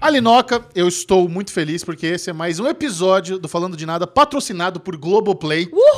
Alinoca, eu estou muito feliz porque esse é mais um episódio do Falando de Nada patrocinado por Globoplay. Uhul!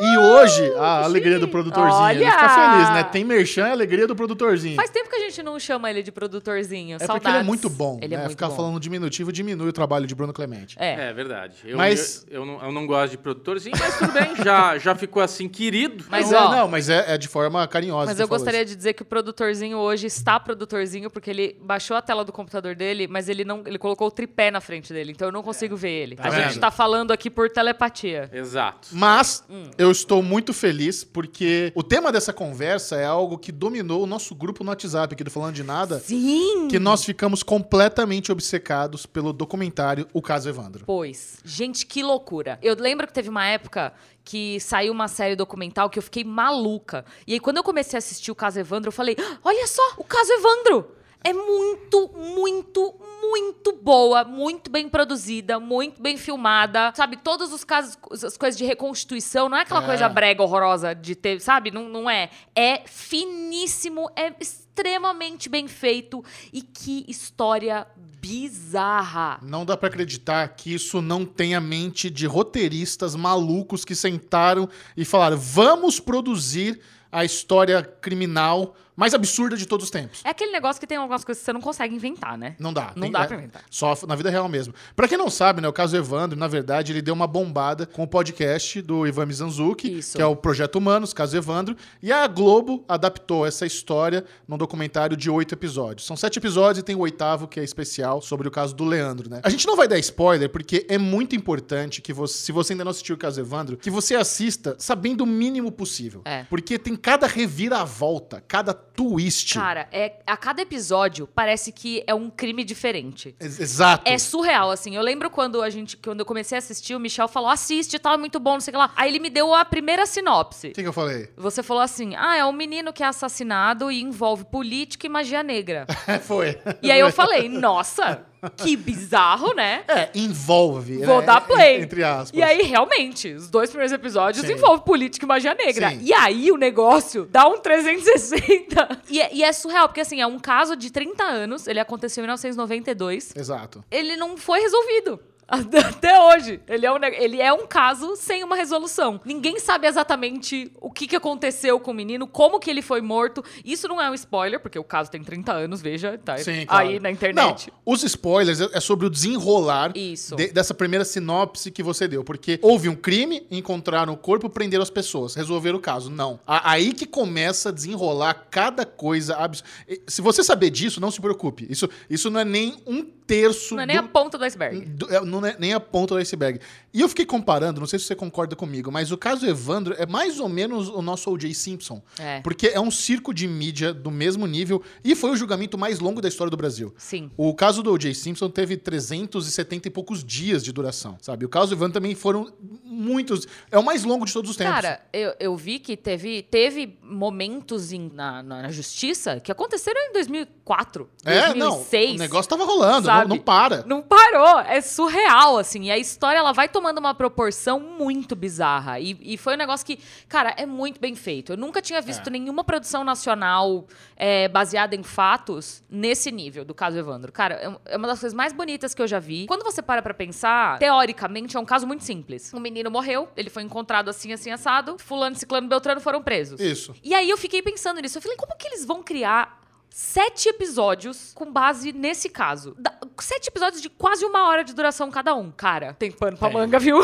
E hoje, a alegria do produtorzinho. Ele Olha! fica feliz, né? Tem merchan, a alegria do produtorzinho. Faz tempo que a gente não chama ele de produtorzinho. é Saudades. porque ele é muito bom, Ele né? é muito Ficar bom. falando diminutivo diminui o trabalho de Bruno Clemente. É. É verdade. Eu, Mas- eu, eu não, eu não gosto de produtorzinho, mas tudo bem, já, já ficou assim, querido. Mas, não, ó, é, não, mas é, é de forma carinhosa. Mas eu gostaria isso. de dizer que o produtorzinho hoje está produtorzinho porque ele baixou a tela do computador dele, mas ele não, ele colocou o tripé na frente dele, então eu não consigo ver ele. Tá a vendo? gente tá falando aqui por telepatia. Exato. Mas Hum. Eu estou muito feliz porque o tema dessa conversa é algo que dominou o nosso grupo no WhatsApp aqui do Falando de Nada. Sim! Que nós ficamos completamente obcecados pelo documentário O Caso Evandro. Pois. Gente, que loucura. Eu lembro que teve uma época que saiu uma série documental que eu fiquei maluca. E aí, quando eu comecei a assistir o caso Evandro, eu falei: "Ah, olha só, o caso Evandro! É muito, muito, muito boa, muito bem produzida, muito bem filmada. Sabe, todos os casos, as coisas de reconstituição, não é aquela É. coisa brega horrorosa de ter, sabe? Não, não é. É finíssimo, é extremamente bem feito. E que história bizarra. Não dá pra acreditar que isso não tem a mente de roteiristas malucos que sentaram e falaram: vamos produzir a história criminal mais absurda de todos os tempos. É aquele negócio que tem algumas coisas que você não consegue inventar, né? Não dá. Não Tem- dá é, pra inventar. Só na vida real mesmo. Pra quem não sabe, né, o caso Evandro, na verdade, ele deu uma bombada com o podcast do Ivan Mizanzuki, Isso. que é o Projeto Humanos, caso Evandro, e a Globo adaptou essa história num documentário de oito episódios. São sete episódios e tem o oitavo, que é especial, sobre o caso do Leandro, né? A gente não vai dar spoiler, porque é muito importante que você, se você ainda não assistiu o caso Evandro, que você assista sabendo o mínimo possível. É. Porque tem cada reviravolta, cada twist. Cara, é, a cada episódio parece que é um crime diferente. Ex- Exato. É surreal, assim. Eu lembro quando a gente, quando eu comecei a assistir, o Michel falou: assiste, tá muito bom, não sei o que lá. Aí ele me deu a primeira sinopse. O que, que eu falei? Você falou assim: ah, é um menino que é assassinado e envolve política e magia negra. Foi. E aí eu falei: nossa, que bizarro, né? É, envolve. Vou né? dar play. Entre aspas. E aí, realmente, os dois primeiros episódios Sim. envolvem política e magia negra. Sim. E aí o negócio dá um 360. E é, e é surreal, porque assim, é um caso de 30 anos, ele aconteceu em 1992. Exato. Ele não foi resolvido. Até hoje. Ele é, um, ele é um caso sem uma resolução. Ninguém sabe exatamente o que, que aconteceu com o menino, como que ele foi morto. Isso não é um spoiler, porque o caso tem 30 anos, veja, tá Sim, claro. aí na internet. Não, os spoilers é sobre o desenrolar de- dessa primeira sinopse que você deu. Porque houve um crime, encontraram o corpo, prenderam as pessoas, resolveram o caso. Não. Aí que começa a desenrolar cada coisa. abs- E, Se você saber disso, não se preocupe. Isso, isso não é nem um terço Não é nem do- a ponta do iceberg. Do- é, não é nem a ponta do iceberg. E eu fiquei comparando, não sei se você concorda comigo, mas o caso Evandro é mais ou menos o nosso O.J. Simpson. É. Porque é um circo de mídia do mesmo nível e foi o julgamento mais longo da história do Brasil. Sim. O caso do O.J. Simpson teve 370 e poucos dias de duração, sabe? O caso Evandro também foram muitos. É o mais longo de todos os tempos. Cara, eu, eu vi que teve, teve momentos em- na, na, justiça que aconteceram em 2004, é, não. 2006. O negócio tava rolando, não, não para. Não parou, é surreal, assim. E a história, ela vai tomando uma proporção muito bizarra. E, e foi um negócio que, cara, é muito bem feito. Eu nunca tinha visto É. nenhuma produção nacional é, baseada em fatos nesse nível do caso Evandro. Cara, é é uma das coisas mais bonitas que eu já vi. Quando você para pra pensar, teoricamente é um caso muito simples. Um menino morreu, ele foi encontrado assim, assim, assado. Fulano, Ciclano, Beltrano foram presos. Isso. E aí eu fiquei pensando nisso. Eu falei, como que eles vão criar sete episódios com base nesse caso? Da- sete episódios de quase uma hora de duração cada um. Cara, tem pano pra Tem. manga, viu?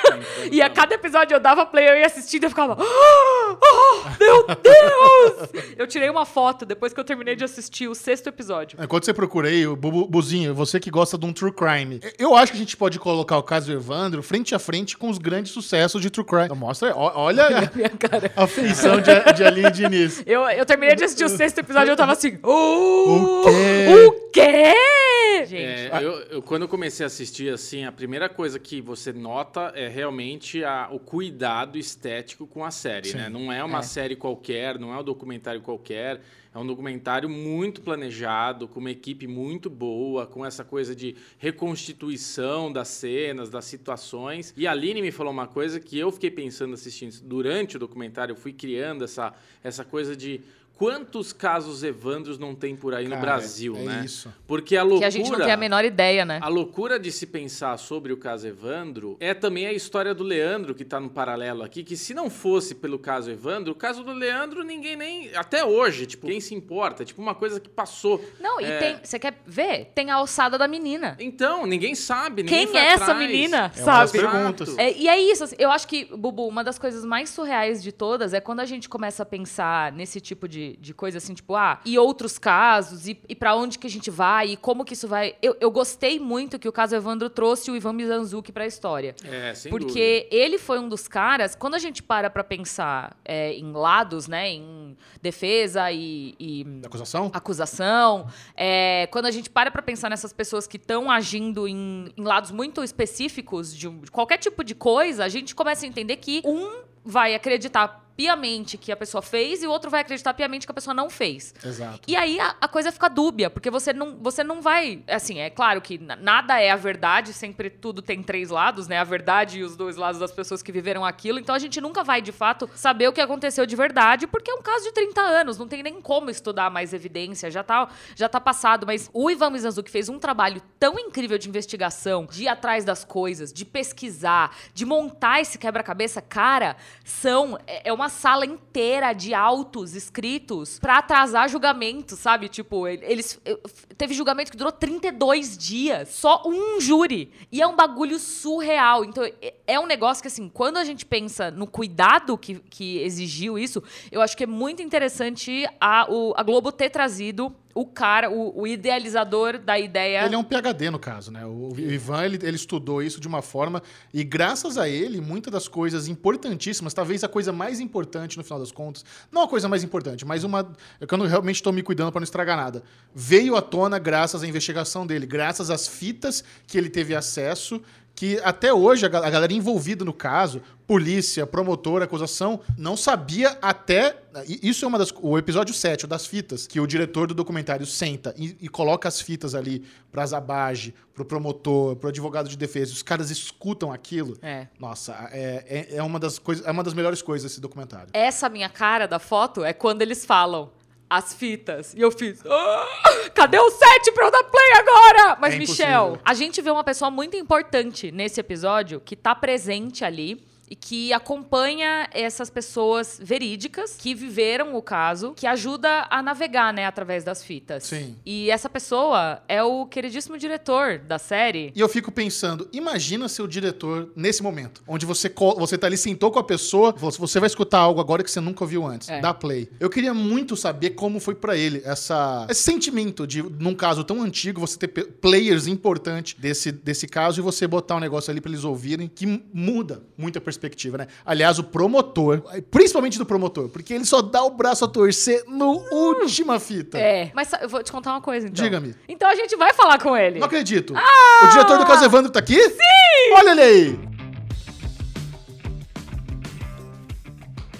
e a cada episódio eu dava play, eu ia assistindo e eu ficava... "Ah, ah, meu Deus! eu tirei uma foto depois que eu terminei de assistir o sexto episódio. Enquanto você procura aí, o Bu- Buzinho, você que gosta de um true crime, eu acho que a gente pode colocar o caso Evandro frente a frente com os grandes sucessos de true crime. Então, mostra aí, ó- olha Minha cara. a feição de, de Aline Diniz. Eu, eu terminei de assistir o sexto episódio e eu tava assim... O quê? O quê? Gente... É, eu, eu- quando eu comecei a assistir, assim, a primeira coisa que você nota é realmente a- o cuidado estético com a série, Sim. né? Não é uma É. série qualquer, não é um documentário qualquer. É um documentário muito planejado, com uma equipe muito boa, com essa coisa de reconstituição das cenas, das situações. E a Aline me falou uma coisa que eu fiquei pensando assistindo durante o documentário, eu fui criando essa, essa coisa de quantos casos Evandros não tem por aí Cara, no Brasil, é né? isso. Porque a loucura. Que a gente não tem a menor ideia, né? A loucura de se pensar sobre o caso Evandro é também a história do Leandro, que tá no paralelo aqui, que se não fosse pelo caso Evandro, o caso do Leandro, ninguém nem. Até hoje, tipo, quem se importa? Tipo, uma coisa que passou. Não, e É. tem. Você quer ver? Tem a alçada da menina. Então, ninguém sabe. Ninguém Quem foi é essa atrás. menina? É sabe? perguntas. É, e é isso, assim, eu acho que, Bubu, uma das coisas mais surreais de todas é quando a gente começa a pensar nesse tipo de, de coisa, assim, tipo, ah, e outros casos, e, e para onde que a gente vai, e como que isso vai. Eu, eu gostei muito que o caso Evandro trouxe o Ivan Mizanzuki pra história. É, sem Porque ele foi um dos caras, quando a gente para pra pensar é, em lados, né, em defesa e- e Acusação? acusação. É, quando a gente para pra pensar nessas pessoas que estão agindo em, em lados muito específicos de, um- de qualquer tipo de coisa, a gente começa a entender que um vai acreditar piamente que a pessoa fez e o outro vai acreditar piamente que a pessoa não fez. Exato. E aí a, a coisa fica dúbia, porque você não, você não vai. Assim, é claro que na- nada é a verdade, sempre tudo tem três lados, né? A verdade e os dois lados das pessoas que viveram aquilo. Então a gente nunca vai, de fato, saber o que aconteceu de verdade, porque é um caso de 30 anos, não tem nem como estudar mais evidência, já tá, já tá passado. Mas o Ivan Mizanzuki fez um trabalho tão incrível de investigação, de ir atrás das coisas, de pesquisar, de montar esse quebra-cabeça. Cara, são. É é uma sala inteira de autos escritos pra atrasar julgamento, sabe? Tipo, ele- eles. Teve julgamento que durou 32 dias. Só um júri. E é um bagulho surreal. Então, é- é um negócio que, assim, quando a gente pensa no cuidado que, que exigiu isso, eu acho que é muito interessante a, o- a Globo ter trazido o cara, o, o idealizador da ideia. Ele é um PhD no caso, né? O Ivan, ele, ele estudou isso de uma forma e graças a ele, muitas das coisas importantíssimas, talvez a coisa mais importante no final das contas, não a coisa mais importante, mas uma, é não- realmente estou me cuidando para não estragar nada, veio à tona graças à investigação dele, graças às fitas que ele teve acesso, que até hoje a, ga- a galera envolvida no caso, polícia, promotor, acusação, não sabia até. Isso é uma das. O episódio 7, o das fitas, que o diretor do documentário senta e, e coloca as fitas ali pra Zabage, pro promotor, pro advogado de defesa. Os caras escutam aquilo. É. Nossa, é, é, é uma das coisas. É uma das melhores coisas desse documentário. Essa minha cara da foto é quando eles falam as fitas. E eu fiz. "Ah, cadê o set pra eu dar play agora? Mas, É Michel, a gente vê uma pessoa muito importante nesse episódio que tá presente ali. E que acompanha essas pessoas verídicas que viveram o caso, que ajuda a navegar, né, através das fitas. Sim. E essa pessoa é o queridíssimo diretor da série. E eu fico pensando, imagina ser o diretor nesse momento, onde você, você tá ali, sentou com a pessoa, você vai escutar algo agora que você nunca ouviu antes. É. Dá play. Eu queria muito saber como foi pra ele essa, esse sentimento de, num caso tão antigo, você ter players importantes desse, desse caso e você botar um negócio ali pra eles ouvirem, que muda muito a perspectiva, né? Aliás, o promotor, principalmente do promotor, porque ele só dá o braço a torcer no última fita. É. Mas eu vou te contar uma coisa, então. Diga-me. Então a gente vai falar com ele. Não acredito. O diretor do caso Evandro tá aqui? Sim! Olha ele aí!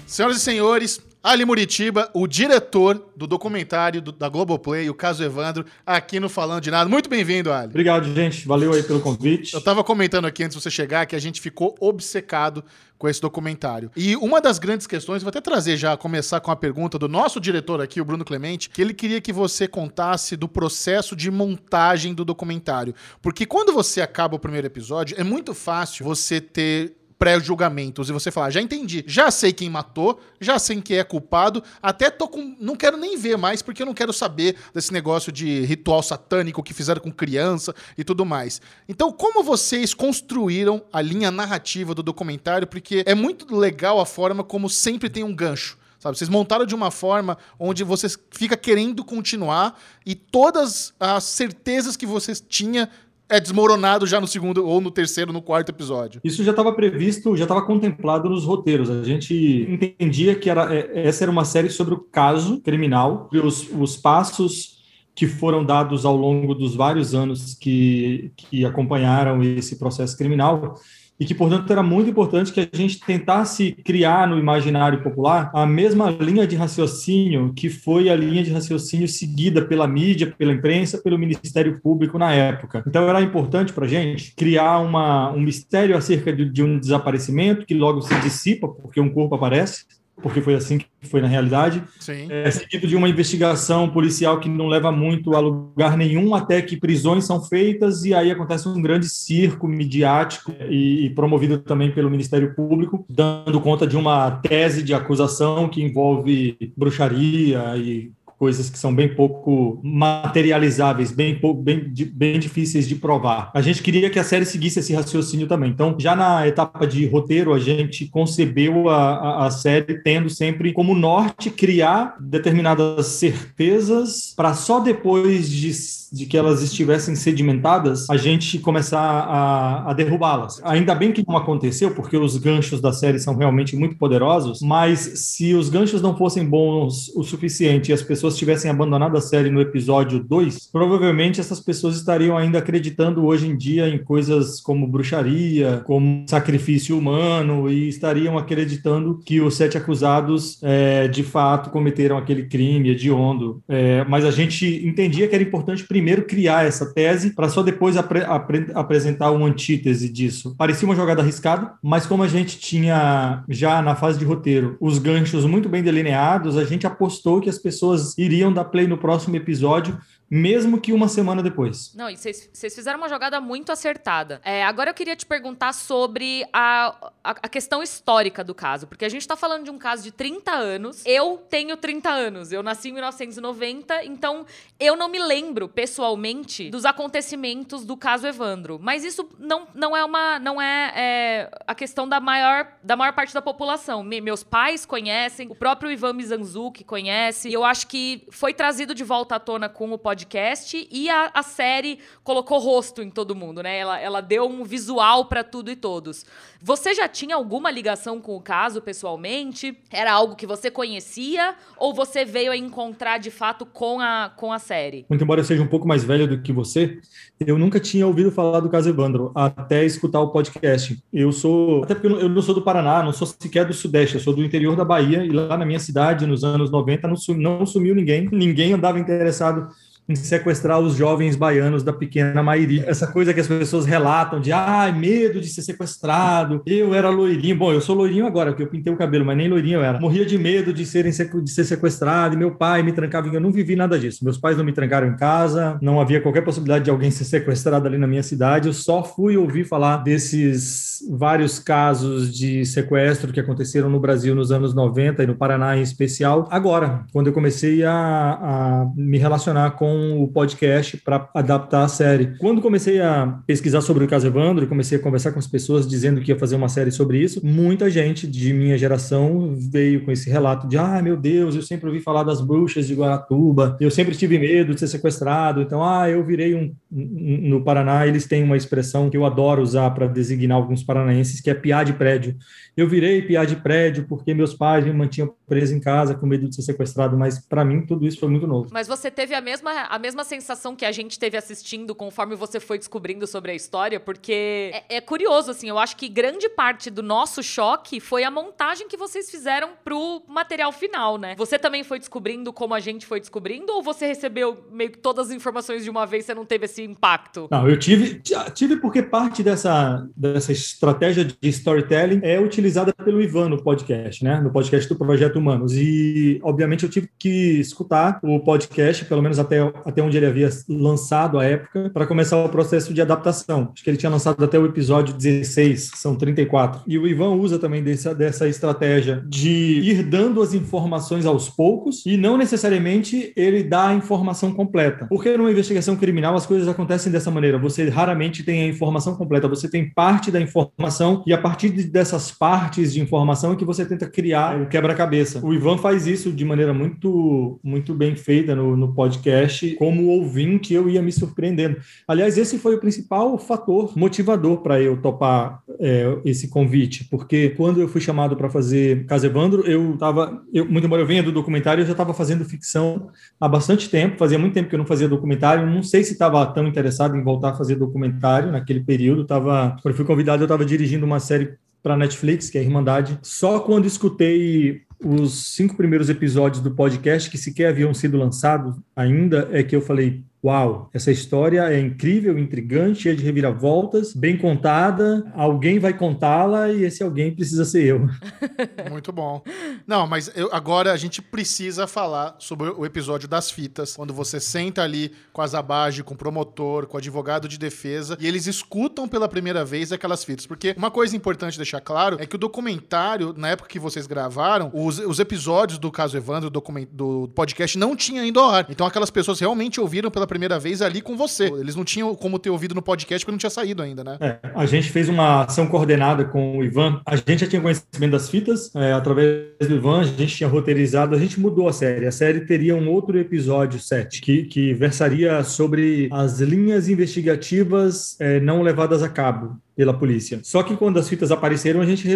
Senhoras e senhores, Ali Muritiba, o diretor do documentário do- da Globoplay, o caso Evandro, aqui no Falando de Nada. Muito bem-vindo, Ali. Obrigado, gente. Valeu aí pelo convite. Eu tava comentando aqui antes de você chegar que a gente ficou obcecado com esse documentário. E uma das grandes questões, vou até trazer já, começar com a pergunta do nosso diretor aqui, o Bruno Clemente, que ele queria que você contasse do processo de montagem do documentário. Porque quando você acaba o primeiro episódio, é muito fácil você ter pré-julgamentos e você falar, já entendi, já sei quem matou, já sei quem é culpado, até tô com. não quero nem ver mais, porque eu não quero saber desse negócio de ritual satânico que fizeram com criança e tudo mais. Então, como vocês construíram a linha narrativa do documentário? Porque é muito legal a forma como sempre tem um gancho. Sabe, vocês montaram de uma forma onde você fica querendo continuar e todas as certezas que vocês tinham é desmoronado já no segundo, ou no terceiro, no quarto episódio. Isso já estava previsto, já estava contemplado nos roteiros. A gente entendia que era, é, essa era uma série sobre o caso criminal, os, os passos que foram dados ao longo dos vários anos que, que acompanharam esse processo criminal e que, portanto, era muito importante que a gente tentasse criar no imaginário popular a mesma linha de raciocínio que foi a linha de raciocínio seguida pela mídia, pela imprensa, pelo Ministério Público na época. Então, era importante para a gente criar uma, um mistério acerca de, de um desaparecimento que logo se dissipa, porque um corpo aparece, porque foi assim que foi na realidade. É seguido de uma investigação policial que não leva muito a lugar nenhum, até que prisões são feitas e aí acontece um grande circo midiático e, e promovido também pelo Ministério Público, dando conta de uma tese de acusação que envolve bruxaria e coisas que são bem pouco materializáveis, bem, pouco, bem, bem difíceis de provar. A gente queria que a série seguisse esse raciocínio também. Então, já na etapa de roteiro, a gente concebeu a, a, a série tendo sempre como norte criar determinadas certezas para só depois de, de que elas estivessem sedimentadas, a gente começar a, a derrubá-las. Ainda bem que não aconteceu, porque os ganchos da série são realmente muito poderosos, mas se os ganchos não fossem bons o suficiente e as pessoas pessoas tivessem abandonado a série no episódio 2, provavelmente essas pessoas estariam ainda acreditando hoje em dia em coisas como bruxaria, como sacrifício humano, e estariam acreditando que os sete acusados é, de fato cometeram aquele crime hediondo. É, mas a gente entendia que era importante primeiro criar essa tese para só depois apre apre apresentar uma antítese disso. Parecia uma jogada arriscada, mas como a gente tinha já na fase de roteiro os ganchos muito bem delineados, a gente apostou que as pessoas iriam dar play no próximo episódio mesmo que uma semana depois. Não, e vocês fizeram uma jogada muito acertada. É, agora eu queria te perguntar sobre a, a, a, questão histórica do caso, porque a gente tá falando de um caso de 30 anos. Eu tenho 30 anos, eu nasci em 1990, então eu não me lembro pessoalmente dos acontecimentos do caso Evandro. Mas isso não, não é uma. não é, é a questão da maior, da maior parte da população. Me, meus pais conhecem, o próprio Ivan Mizanzuki conhece, e eu acho que foi trazido de volta à tona com o podcast podcast e a, a série colocou rosto em todo mundo, né? Ela, ela deu um visual para tudo e todos. Você já tinha alguma ligação com o caso pessoalmente? Era algo que você conhecia ou você veio a encontrar de fato com a, com a série? Muito embora eu seja um pouco mais velho do que você, eu nunca tinha ouvido falar do caso Evandro até escutar o podcast. Eu sou, até porque eu não sou do Paraná, não sou sequer do Sudeste, eu sou do interior da Bahia e lá na minha cidade, nos anos 90, não, não sumiu ninguém, ninguém andava interessado em sequestrar os jovens baianos da pequena Mairi. Essa coisa que as pessoas relatam de ah, medo de ser sequestrado. Eu era loirinho. Bom, eu sou loirinho agora, porque eu pintei o cabelo, mas nem loirinho eu era. Morria de medo de, serem, de ser sequestrado, e meu pai me trancava. Eu não vivi nada disso. Meus pais não me trancaram em casa, não havia qualquer possibilidade de alguém ser sequestrado ali na minha cidade. Eu só fui ouvir falar desses vários casos de sequestro que aconteceram no Brasil nos anos 90 e no Paraná em especial. Agora, quando eu comecei a, a me relacionar com o podcast para adaptar a série. Quando comecei a pesquisar sobre o caso Evandro, comecei a conversar com as pessoas dizendo que ia fazer uma série sobre isso, muita gente de minha geração veio com esse relato de: ah, meu Deus, eu sempre ouvi falar das bruxas de Guaratuba, eu sempre tive medo de ser sequestrado, então, ah, eu virei um. No Paraná, eles têm uma expressão que eu adoro usar para designar alguns paranaenses, que é piar de prédio. Eu virei piar de prédio porque meus pais me mantinham preso em casa com medo de ser sequestrado, mas para mim tudo isso foi muito novo. Mas você teve a mesma, a mesma sensação que a gente teve assistindo conforme você foi descobrindo sobre a história, porque é, é curioso, assim, eu acho que grande parte do nosso choque foi a montagem que vocês fizeram pro material final, né? Você também foi descobrindo como a gente foi descobrindo, ou você recebeu meio que todas as informações de uma vez você não teve esse impacto? Não, eu tive, tive porque parte dessa, dessa estratégia de storytelling é utilizada pelo Ivan no podcast, né? No podcast do Projeto Humanos. E, obviamente, eu tive que escutar o podcast, pelo menos até, até onde ele havia lançado à época, para começar o processo de adaptação. Acho que ele tinha lançado até o episódio 16, são 34. E o Ivan usa também dessa, dessa estratégia de ir dando as informações aos poucos e não necessariamente ele dá a informação completa. Porque numa investigação criminal as coisas acontecem dessa maneira. Você raramente tem a informação completa, você tem parte da informação e a partir dessas partes de informação é que você tenta criar o quebra-cabeça. O Ivan faz isso de maneira muito, muito bem feita no, no podcast, como ouvinte, eu ia me surpreendendo. Aliás, esse foi o principal fator motivador para eu topar é, esse convite, porque quando eu fui chamado para fazer Casa Evandro, eu estava, muito embora eu venha do documentário, eu já estava fazendo ficção há bastante tempo, fazia muito tempo que eu não fazia documentário, não sei se estava tão interessado em voltar a fazer documentário naquele período, tava, quando fui convidado, eu estava dirigindo uma série para Netflix, que é Irmandade. Só quando escutei os cinco primeiros episódios do podcast, que sequer haviam sido lançados ainda, é que eu falei: uau, essa história é incrível, intrigante, cheia de reviravoltas, bem contada, alguém vai contá-la e esse alguém precisa ser eu. Muito bom. Não, mas eu, agora a gente precisa falar sobre o episódio das fitas, quando você senta ali com a Zabage, com o promotor, com o advogado de defesa, e eles escutam pela primeira vez aquelas fitas. Porque uma coisa importante deixar claro é que o documentário, na época que vocês gravaram, os, os episódios do caso Evandro, do, do podcast, não tinha ido ao ar. Então aquelas pessoas realmente ouviram pela primeira vez ali com você. Eles não tinham como ter ouvido no podcast porque não tinha saído ainda, né? É, a gente fez uma ação coordenada com o Ivan. A gente já tinha conhecimento das fitas, é, através do Ivan, a gente tinha roteirizado, a gente mudou a série. A série teria um outro episódio 7, que, que versaria sobre as linhas investigativas é, não levadas a cabo pela polícia. Só que quando as fitas apareceram, a gente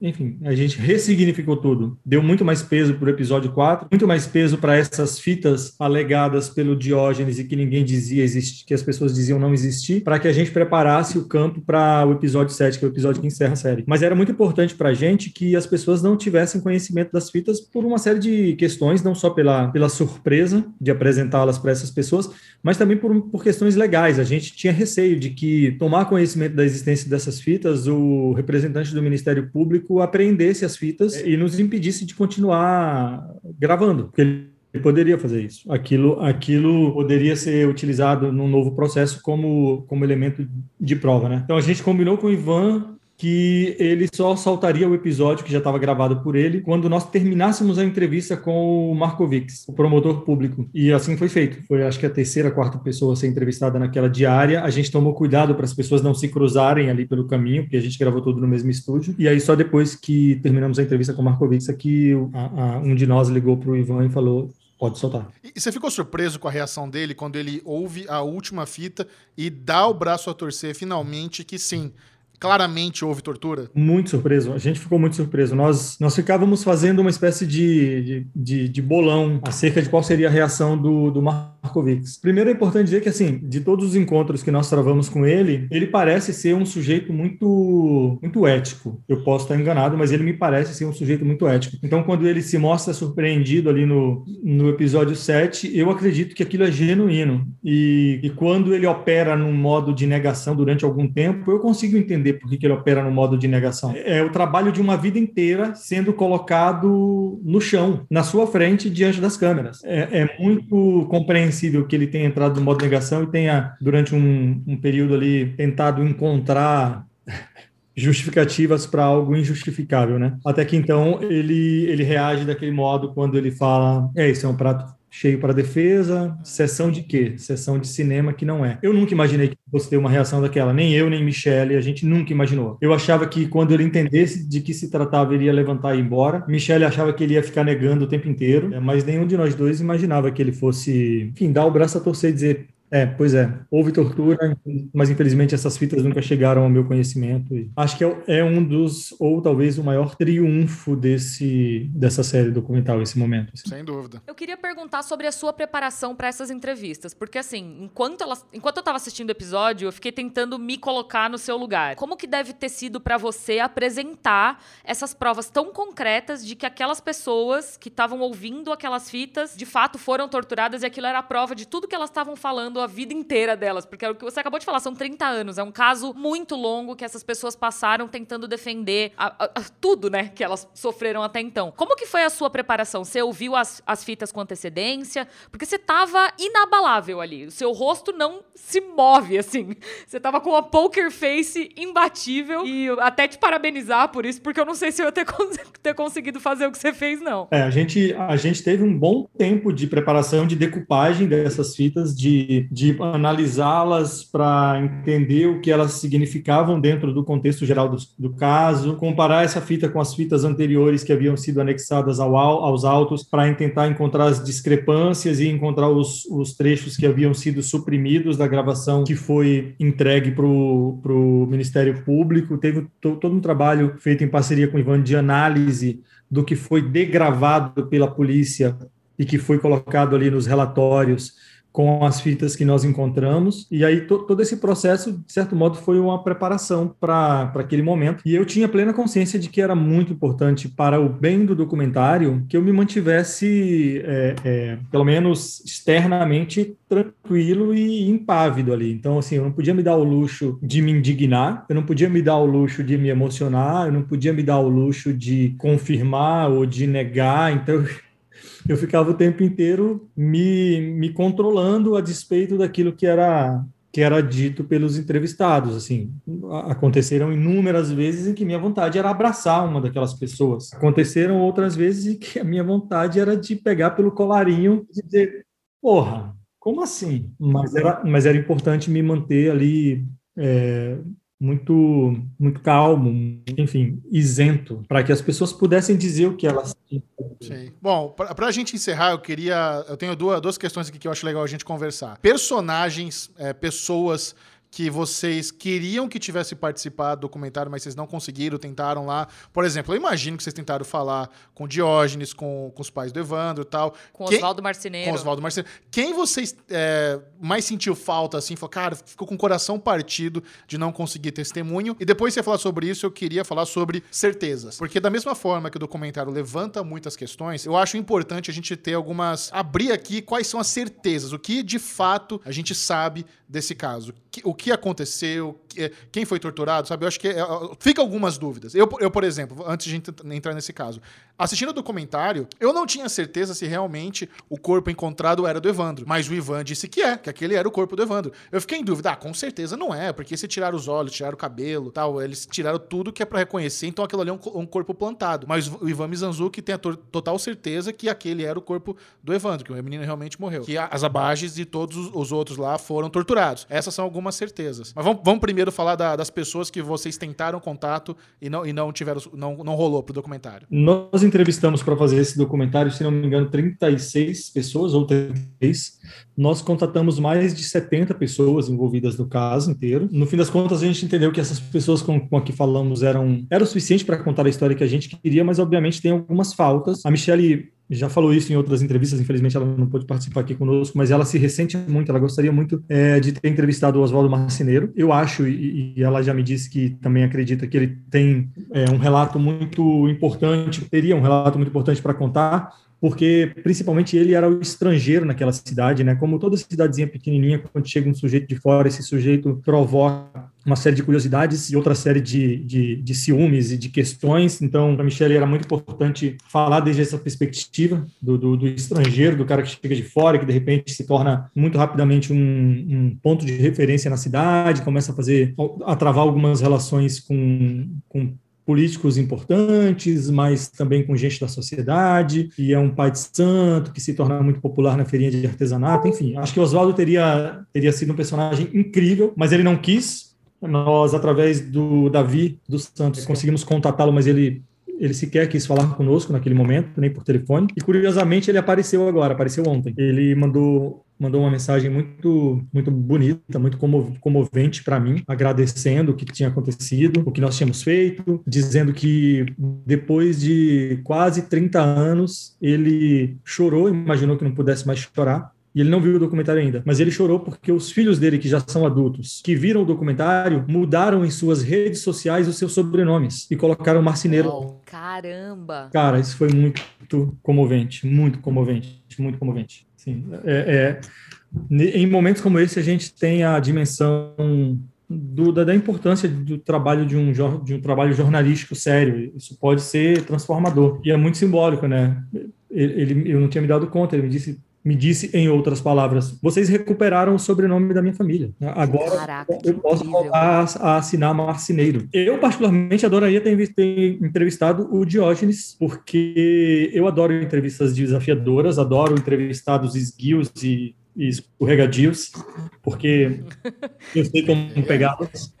enfim, a gente ressignificou tudo. Deu muito mais peso para o episódio 4, muito mais peso para essas fitas alegadas pelo Diógenes e que ninguém dizia existir, que as pessoas diziam não existir, para que a gente preparasse o campo para o episódio 7, que é o episódio que encerra a série. Mas era muito importante para a gente que as pessoas não tivessem conhecimento das fitas por uma série de questões, não só pela, pela surpresa de apresentá-las para essas pessoas, mas também por, por questões legais. A gente tinha receio de que tomar conhecimento da existência dessas fitas, o representante do Ministério Público público apreendesse as fitas e nos impedisse de continuar gravando, porque ele poderia fazer isso. Aquilo, aquilo poderia ser utilizado num novo processo como, como elemento de prova, né? Então a gente combinou com o Ivan que ele só soltaria o episódio que já estava gravado por ele quando nós terminássemos a entrevista com o Markovics, o promotor público. E assim foi feito. Foi acho que a terceira, quarta pessoa a ser entrevistada naquela diária. A gente tomou cuidado para as pessoas não se cruzarem ali pelo caminho, porque a gente gravou tudo no mesmo estúdio. E aí só depois que terminamos a entrevista com o Markovics é que a, a, um de nós ligou para o Ivan e falou Pode soltar. E você ficou surpreso com a reação dele quando ele ouve a última fita e dá o braço a torcer finalmente que sim, claramente houve tortura? Muito surpreso. A gente ficou muito surpreso. Nós, nós ficávamos fazendo uma espécie de, de, de, bolão acerca de qual seria a reação do, do Markovics. Primeiro é importante dizer que, assim, de todos os encontros que nós travamos com ele, ele parece ser um sujeito muito, muito ético. Eu posso estar enganado, mas ele me parece ser um sujeito muito ético. Então, quando ele se mostra surpreendido ali no, no episódio 7, eu acredito que aquilo é genuíno. E, e quando ele opera num modo de negação durante algum tempo, eu consigo entender entender por que, ele opera no modo de negação. É o trabalho de uma vida inteira sendo colocado no chão, na sua frente, diante das câmeras. É, é muito compreensível que ele tenha entrado no modo de negação e tenha, durante um, um período ali, tentado encontrar justificativas para algo injustificável, né? Até que então ele ele reage daquele modo quando ele fala, é, isso é um prato cheio para defesa, sessão de quê? Sessão de cinema que não é. Eu nunca imaginei que fosse ter uma reação daquela, nem eu, nem Michelle, a gente nunca imaginou. Eu achava que quando ele entendesse de que se tratava, ele ia levantar e ir embora. Michelle achava que ele ia ficar negando o tempo inteiro, mas nenhum de nós dois imaginava que ele fosse, enfim, dar o braço a torcer e dizer, é, pois é. Houve tortura, mas infelizmente essas fitas nunca chegaram ao meu conhecimento. acho que é, é, um dos, ou talvez o maior triunfo desse, dessa série documental, esse momento. Assim. Sem dúvida. Eu queria perguntar sobre a sua preparação para essas entrevistas, porque assim, enquanto, ela, enquanto eu estava assistindo o episódio, eu fiquei tentando me colocar no seu lugar. Como que deve ter sido para você apresentar essas provas tão concretas de que aquelas pessoas que estavam ouvindo aquelas fitas, de fato foram torturadas e aquilo era a prova de tudo que elas estavam falando a vida inteira delas, porque é o que você acabou de falar, são 30 anos, é um caso muito longo que essas pessoas passaram tentando defender a, a, a tudo, né, que elas sofreram até então. Como que foi a sua preparação? Você ouviu as, as fitas com antecedência? Porque você tava inabalável ali, o seu rosto não se move, assim. Você tava com uma poker face imbatível e até te parabenizar por isso, porque eu não sei se eu ia ter, ter conseguido fazer o que você fez, não. É, a gente, a gente teve um bom tempo de preparação, de decupagem dessas fitas, de de, analisá-las para entender o que elas significavam dentro do contexto geral do, do, caso, comparar essa fita com as fitas anteriores que haviam sido anexadas ao, aos autos para tentar encontrar as discrepâncias e encontrar os, os trechos que haviam sido suprimidos da gravação que foi entregue para o Ministério Público. Teve todo um trabalho feito em parceria com o Ivan de análise do que foi degravado pela polícia e que foi colocado ali nos relatórios com as fitas que nós encontramos. E aí to, todo esse processo, de certo modo, foi uma preparação para aquele momento. E eu tinha plena consciência de que era muito importante para o bem do documentário que eu me mantivesse, é, é, pelo menos externamente, tranquilo e impávido ali. Então, assim, eu não podia me dar o luxo de me indignar, eu não podia me dar o luxo de me emocionar, eu não podia me dar o luxo de confirmar ou de negar. Então, eu ficava o tempo inteiro me, me controlando a despeito daquilo que era que era dito pelos entrevistados, assim, aconteceram inúmeras vezes em que minha vontade era abraçar uma daquelas pessoas. Aconteceram outras vezes em que a minha vontade era de pegar pelo colarinho e dizer, porra, como assim? Mas era, mas era importante me manter ali é, muito muito calmo, enfim, isento, para que as pessoas pudessem dizer o que elas Sim. Bom, para a gente encerrar, eu queria. Eu tenho duas, duas questões aqui que eu acho legal a gente conversar. Personagens, é, pessoas que vocês queriam que tivesse participado do documentário, mas vocês não conseguiram, tentaram lá. Por exemplo, eu imagino que vocês tentaram falar com Diógenes, com, com os pais do Evandro e tal. Com Quem, Oswaldo Marceneiro. Com Oswaldo Marceneiro. Quem vocês é, mais sentiu falta, assim, falou, cara, ficou com o coração partido de não conseguir testemunho. E depois de você falar sobre isso, eu queria falar sobre certezas. Porque da mesma forma que o documentário levanta muitas questões, eu acho importante a gente ter algumas... Abrir aqui quais são as certezas, o que de fato a gente sabe desse caso. O que aconteceu, quem foi torturado, sabe? Eu acho que é, fica algumas dúvidas. Eu, eu, por exemplo, antes de entrar nesse caso, assistindo o documentário, eu não tinha certeza se realmente o corpo encontrado era do Evandro, mas o Ivan disse que é, que aquele era o corpo do Evandro. Eu fiquei em dúvida, ah, com certeza não é, porque se tiraram os olhos, tiraram o cabelo, tal, eles tiraram tudo que é para reconhecer, então aquilo ali é um, um, corpo plantado. Mas o Ivan Mizanzuki tem a total certeza que aquele era o corpo do Evandro, que o menino realmente morreu. Que as abages e todos os outros lá foram torturados. Essas são algumas certezas. Mas vamos, vamos primeiro falar da, das pessoas que vocês tentaram contato e não, e não tiveram, não, não rolou pro documentário. Nós entrevistamos para fazer esse documentário, se não me engano, 36 pessoas ou 36. Nós contatamos mais de 70 pessoas envolvidas no caso inteiro. No fim das contas, a gente entendeu que essas pessoas com, com que falamos eram era o suficiente para contar a história que a gente queria, mas obviamente tem algumas faltas. A Michelle já falou isso em outras entrevistas, infelizmente ela não pôde participar aqui conosco, mas ela se ressente muito, ela gostaria muito é, de ter entrevistado o Oswaldo Marceneiro. Eu acho, e, e, ela já me disse que também acredita que ele tem é, um relato muito importante, teria um relato muito importante para contar, porque principalmente ele era o estrangeiro naquela cidade, né? Como toda cidadezinha pequenininha, quando chega um sujeito de fora, esse sujeito provoca uma série de curiosidades e outra série de, de, de ciúmes e de questões. Então, para Michelle era muito importante falar desde essa perspectiva do, do, do, estrangeiro, do cara que chega de fora, que de repente se torna muito rapidamente um, um, ponto de referência na cidade, começa a fazer, a travar algumas relações com, com políticos importantes, mas também com gente da sociedade, e é um pai de santo que se torna muito popular na feirinha de artesanato, enfim. Acho que Oswaldo teria, teria sido um personagem incrível, mas ele não quis, nós, através do Davi dos Santos, conseguimos contatá-lo, mas ele ele sequer quis falar conosco naquele momento, nem por telefone. E curiosamente ele apareceu agora, apareceu ontem. Ele mandou mandou uma mensagem muito muito bonita, muito comovente para mim, agradecendo o que tinha acontecido, o que nós tínhamos feito, dizendo que depois de quase 30 anos ele chorou, imaginou que não pudesse mais chorar, e ele não viu o documentário ainda, mas ele chorou porque os filhos dele, que já são adultos, que viram o documentário, mudaram em suas redes sociais os seus sobrenomes e colocaram marceneiro. Oh, caramba! Cara, isso foi muito comovente, muito comovente, muito comovente. Sim, é, é, em momentos como esse, a gente tem a dimensão do, da, da, importância do trabalho de um, de um trabalho jornalístico sério. Isso pode ser transformador. E é muito simbólico, né? Ele, ele, eu não tinha me dado conta, ele me disse me disse, em outras palavras, vocês recuperaram o sobrenome da minha família. Agora Caraca, eu posso voltar a, assinar marceneiro. Eu, particularmente, adoraria ter, ter entrevistado o Diógenes, porque eu adoro entrevistas desafiadoras, adoro entrevistados esguios e, e escorregadios, porque eu sei como pegá-los.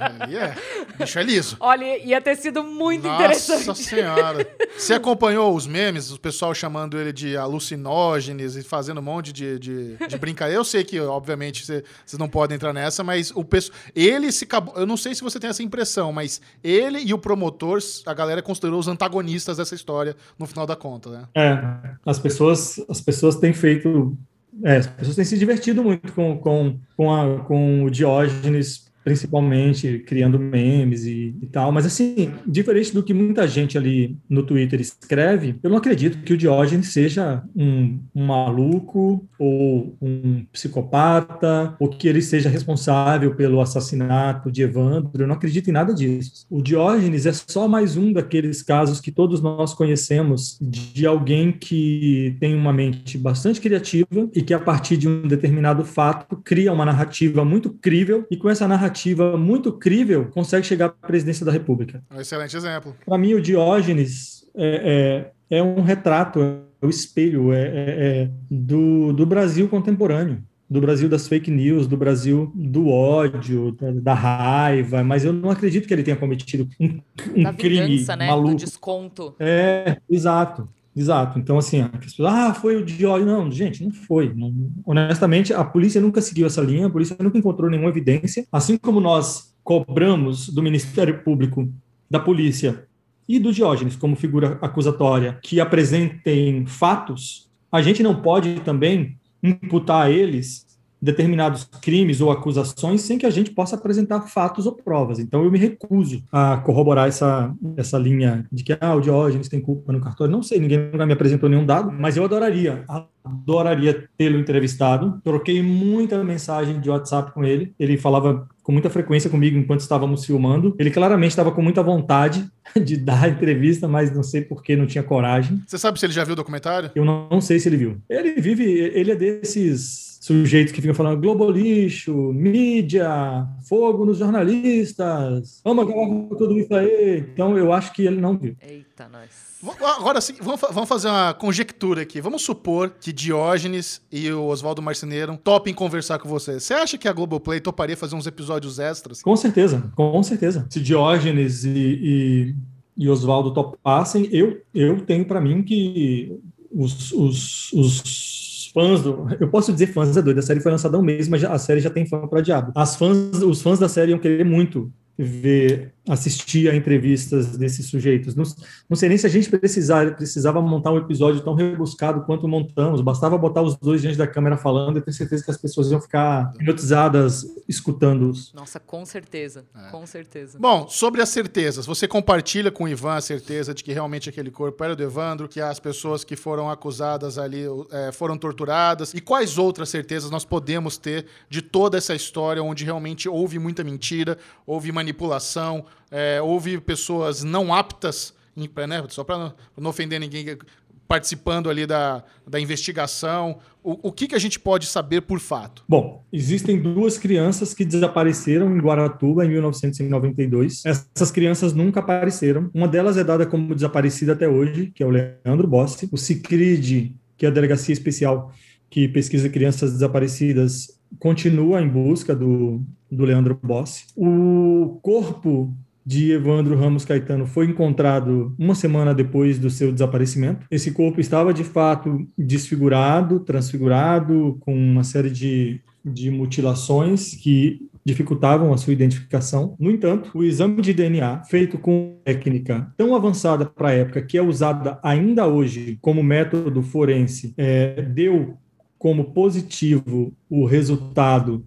Ali é. Bicho é liso. Olha, ia ter sido muito Nossa interessante. Nossa senhora. Você acompanhou os memes, o pessoal chamando ele de alucinógenes e fazendo um monte de, de, de brincadeira? Eu sei que, obviamente, vocês não podem entrar nessa, mas o pessoal. Ele se acabou. Eu não sei se você tem essa impressão, mas ele e o promotor, a galera considerou os antagonistas dessa história no final da conta, né? É. As pessoas, as pessoas têm feito É, as pessoas têm se divertido muito com, com, com, a, com o Diógenes principalmente criando memes e, e, tal. Mas, assim, diferente do que muita gente ali no Twitter escreve, eu não acredito que o Diógenes seja um, um maluco ou um psicopata ou que ele seja responsável pelo assassinato de Evandro. Eu não acredito em nada disso. O Diógenes é só mais um daqueles casos que todos nós conhecemos de alguém que tem uma mente bastante criativa e que, a partir de um determinado fato, cria uma narrativa muito crível e com essa narrativa narrativa muito crível, consegue chegar à presidência da República. Um excelente exemplo. Para mim, o Diógenes é, é, é, um retrato, é o espelho é, é, é, do, do Brasil contemporâneo do Brasil das fake news, do Brasil do ódio, da, da, raiva, mas eu não acredito que ele tenha cometido um, um da crime vingança, né? maluco. Do desconto. É, exato. Exato. Então, assim, as pessoas, ah, foi o Diógenes. Não, gente, não foi. Honestamente, a polícia nunca seguiu essa linha, a polícia nunca encontrou nenhuma evidência. Assim como nós cobramos do Ministério Público, da polícia e do Diógenes como figura acusatória que apresentem fatos, a gente não pode também imputar a eles determinados crimes ou acusações sem que a gente possa apresentar fatos ou provas. Então eu me recuso a corroborar essa, essa linha de que ah, o Diógenes tem culpa no cartório. Não sei, ninguém nunca me apresentou nenhum dado, mas eu adoraria, adoraria tê-lo entrevistado. Troquei muita mensagem de WhatsApp com ele. Ele falava com muita frequência comigo enquanto estávamos filmando. Ele claramente estava com muita vontade de dar a entrevista, mas não sei por que não tinha coragem. Você sabe se ele já viu o documentário? Eu não, não sei se ele viu. Ele vive, ele é desses sujeitos que ficam falando globo lixo, mídia, fogo nos jornalistas, vamos acabar com tudo isso aí. Então eu acho que ele não viu. Eita, nós. Agora sim, vamos fazer uma conjectura aqui. Vamos supor que Diógenes e o Oswaldo Marceneiro topem conversar com você. Você acha que a Globoplay toparia fazer uns episódios extras? Com certeza, com certeza. Se Diógenes e, e, e Oswaldo topassem, eu, eu tenho para mim que os, os, os fãs do. Eu posso dizer fãs, é doido. A série foi lançada há um mês, mas a série já tem fã para diabo. As fãs, os fãs da série iam querer muito ver, assistir a entrevistas desses sujeitos. Não, não sei nem se a gente precisar, precisava montar um episódio tão rebuscado quanto montamos. Bastava botar os dois diante da câmera falando e ter certeza que as pessoas iam ficar hipnotizadas escutando-os. Nossa, com certeza, é. com certeza. Bom, sobre as certezas, você compartilha com o Ivan a certeza de que realmente aquele corpo era do Evandro, que as pessoas que foram acusadas ali é, foram torturadas, e quais outras certezas nós podemos ter de toda essa história onde realmente houve muita mentira, houve manipulação, é, houve pessoas não aptas, né, só para não, ofender ninguém, participando ali da, da investigação. O, o que, que a gente pode saber por fato? Bom, existem duas crianças que desapareceram em Guaratuba em 1992. Essas crianças nunca apareceram. Uma delas é dada como desaparecida até hoje, que é o Leandro Bossi. O CICRID, que é a Delegacia Especial que pesquisa crianças desaparecidas, continua em busca do, do Leandro Bossi. O corpo de Evandro Ramos Caetano foi encontrado uma semana depois do seu desaparecimento. Esse corpo estava de fato desfigurado, transfigurado, com uma série de, de mutilações que dificultavam a sua identificação. No entanto, o exame de DNA, feito com técnica tão avançada para a época, que é usada ainda hoje como método forense, é, deu como positivo o resultado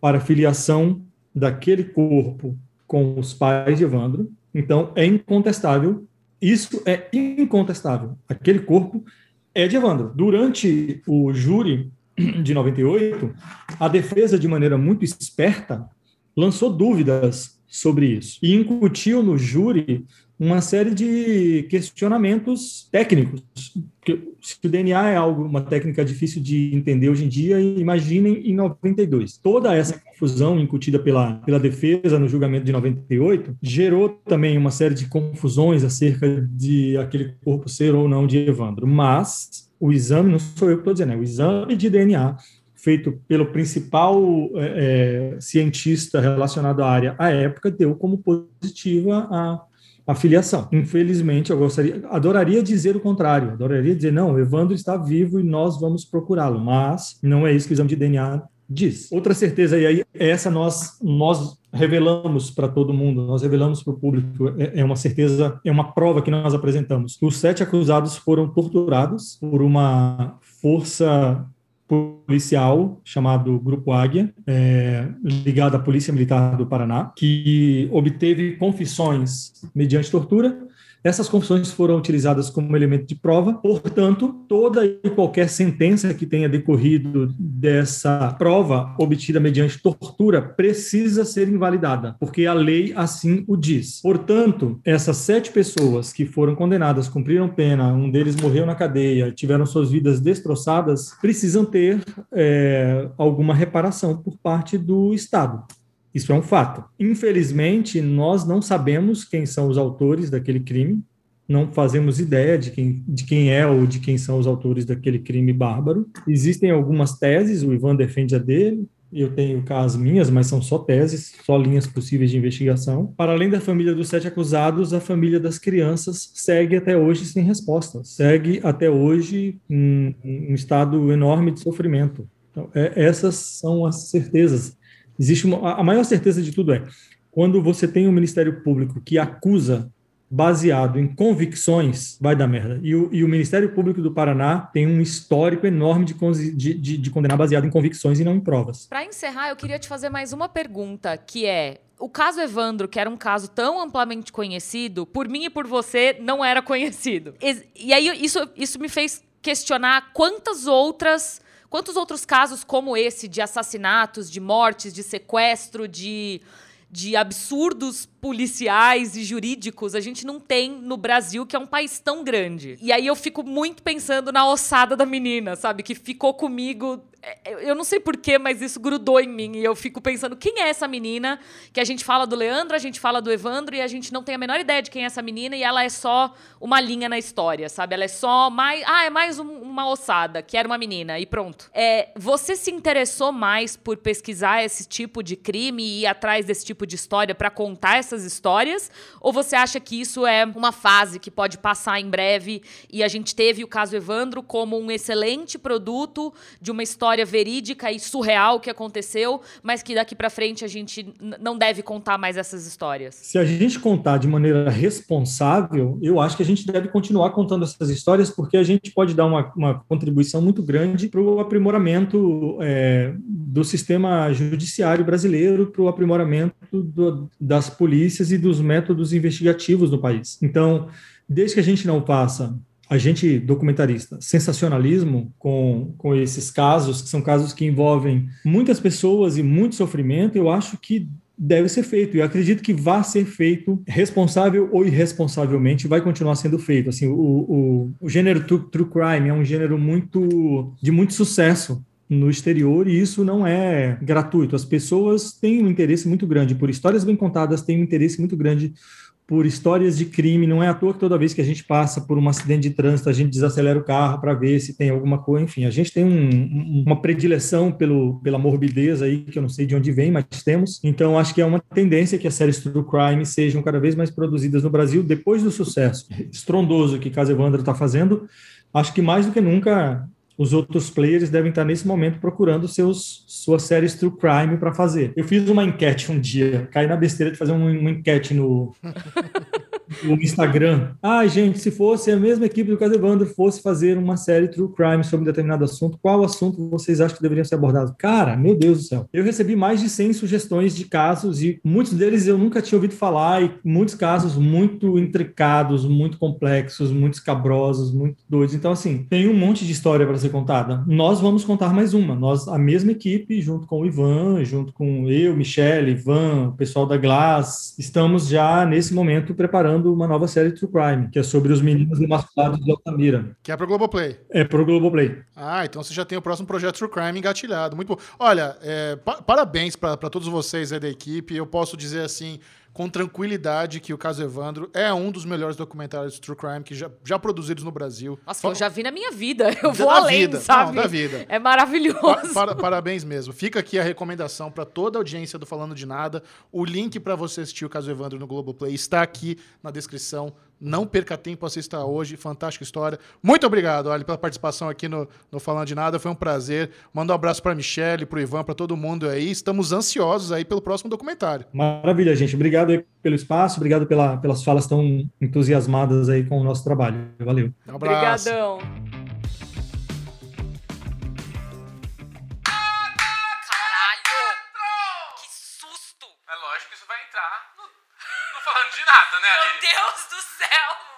para a filiação daquele corpo com os pais de Evandro. Então, é incontestável. Isso é incontestável. Aquele corpo é de Evandro. Durante o júri de 98, a defesa, de maneira muito esperta, lançou dúvidas sobre isso e incutiu no júri uma série de questionamentos técnicos. Se o DNA é algo, uma técnica difícil de entender hoje em dia, imaginem em 92. Toda essa confusão incutida pela, pela defesa no julgamento de 98 gerou também uma série de confusões acerca de aquele corpo ser ou não de Evandro. Mas o exame, não sou eu que estou dizendo, é o exame de DNA feito pelo principal é, é, cientista relacionado à área à época, deu como positiva a a filiação. Infelizmente, eu gostaria, adoraria dizer o contrário, adoraria dizer, não, Evandro está vivo e nós vamos procurá-lo, mas não é isso que o exame de DNA diz. Outra certeza, e aí essa nós, nós revelamos para todo mundo, nós revelamos para o público, é, é, uma certeza, é uma prova que nós apresentamos. Os sete acusados foram torturados por uma força policial chamado Grupo Águia, é, ligado à Polícia Militar do Paraná, que obteve confissões mediante tortura essas confissões foram utilizadas como elemento de prova, portanto, toda e qualquer sentença que tenha decorrido dessa prova obtida mediante tortura precisa ser invalidada, porque a lei assim o diz. Portanto, essas sete pessoas que foram condenadas, cumpriram pena, um deles morreu na cadeia, tiveram suas vidas destroçadas, precisam ter é, alguma reparação por parte do Estado. Isso é um fato. Infelizmente, nós não sabemos quem são os autores daquele crime, não fazemos ideia de quem, de quem é ou de quem são os autores daquele crime bárbaro. Existem algumas teses, o Ivan defende a dele, eu tenho cá as minhas, mas são só teses, só linhas possíveis de investigação. Para além da família dos sete acusados, a família das crianças segue até hoje sem resposta, segue até hoje em um estado enorme de sofrimento. Então, é, essas são as certezas Existe uma, a maior certeza de tudo é quando você tem um Ministério Público que acusa baseado em convicções, vai dar merda. E o, e o Ministério Público do Paraná tem um histórico enorme de, de, de, de condenar baseado em convicções e não em provas. Para encerrar, eu queria te fazer mais uma pergunta, que é o caso Evandro, que era um caso tão amplamente conhecido, por mim e por você, não era conhecido. E, e aí isso, isso me fez questionar quantas outras Quantos outros casos como esse de assassinatos, de mortes, de sequestro, de, de absurdos policiais e jurídicos a gente não tem no Brasil, que é um país tão grande. E aí eu fico muito pensando na ossada da menina, sabe? Que ficou comigo. É, eu não sei porquê, mas isso grudou em mim. E eu fico pensando, quem é essa menina? Que a gente fala do Leandro, a gente fala do Evandro, e a gente não tem a menor ideia de quem é essa menina, e ela é só uma linha na história, sabe? Ela é só mais. Ah, é mais um, uma ossada, que era uma menina, e pronto. É, você se interessou mais por pesquisar esse tipo de crime e ir atrás desse tipo de história para contar essa essas histórias? Ou você acha que isso é uma fase que pode passar em breve e a gente teve o caso Evandro como um excelente produto de uma história verídica e surreal que aconteceu, mas que daqui para frente a gente não deve contar mais essas histórias? Se a gente contar de maneira responsável, eu acho que a gente deve continuar contando essas histórias porque a gente pode dar uma, uma contribuição muito grande para o aprimoramento é, do sistema judiciário brasileiro, para o aprimoramento do, das políticas polícias e dos métodos investigativos no país. Então, desde que a gente não faça a gente, documentarista, sensacionalismo com, com esses casos, que são casos que envolvem muitas pessoas e muito sofrimento, eu acho que deve ser feito. E acredito que vai ser feito, responsável ou irresponsavelmente, vai continuar sendo feito. Assim, o, o, o gênero true, true crime é um gênero muito de muito sucesso no exterior e isso não é gratuito. As pessoas têm um interesse muito grande por histórias bem contadas, têm um interesse muito grande por histórias de crime. Não é à toa que toda vez que a gente passa por um acidente de trânsito, a gente desacelera o carro para ver se tem alguma coisa. Enfim, a gente tem um, uma predileção pelo, pela morbidez aí, que eu não sei de onde vem, mas temos. Então, acho que é uma tendência que as séries True Crime sejam cada vez mais produzidas no Brasil, depois do sucesso estrondoso que Casa Evandro está fazendo. Acho que mais do que nunca os outros players devem estar nesse momento procurando seus, suas séries True Crime para fazer. Eu fiz uma enquete um dia, caí na besteira de fazer uma, uma enquete no, no Instagram. Ah, gente, se fosse a mesma equipe do Caso Evandro fosse fazer uma série True Crime sobre um determinado assunto, qual assunto vocês acham que deveriam ser abordados? Cara, meu Deus do céu. Eu recebi mais de 100 sugestões de casos e muitos deles eu nunca tinha ouvido falar e muitos casos muito intricados, muito complexos, muito escabrosos, muito doidos. Então, assim, tem um monte de história para ser contada. Nós vamos contar mais uma. Nós, a mesma equipe, junto com o Ivan, junto com eu, Michelle, Ivan, o pessoal da Glass, estamos já nesse momento preparando uma nova série True Crime, que é sobre os meninos emasculados de Altamira. Que é pro Globoplay. É pro Globoplay. Ah, então você já tem o próximo projeto True Crime engatilhado. Muito bom. Olha, é, pa parabéns para todos vocês aí da equipe. Eu posso dizer assim, com tranquilidade que o caso Evandro é um dos melhores documentários de true crime que já, já produzidos no Brasil. Nossa, eu já vi na minha vida. Eu vou da além, vida. sabe? Não, da vida. É maravilhoso. Pa para, parabéns mesmo. Fica aqui a recomendação para toda a audiência do Falando de Nada. O link para você assistir o caso Evandro no Globoplay está aqui na descrição não perca tempo, assista hoje. Fantástica história. Muito obrigado, Ali, pela participação aqui no, no Falando de Nada. Foi um prazer. Manda um abraço para Michelle, para o Ivan, para todo mundo aí. Estamos ansiosos aí pelo próximo documentário. Maravilha, gente. Obrigado aí pelo espaço, obrigado pela, pelas falas tão entusiasmadas aí com o nosso trabalho. Valeu. Um abraço. Obrigadão. Errado, né, Aline? Meu Deus do céu!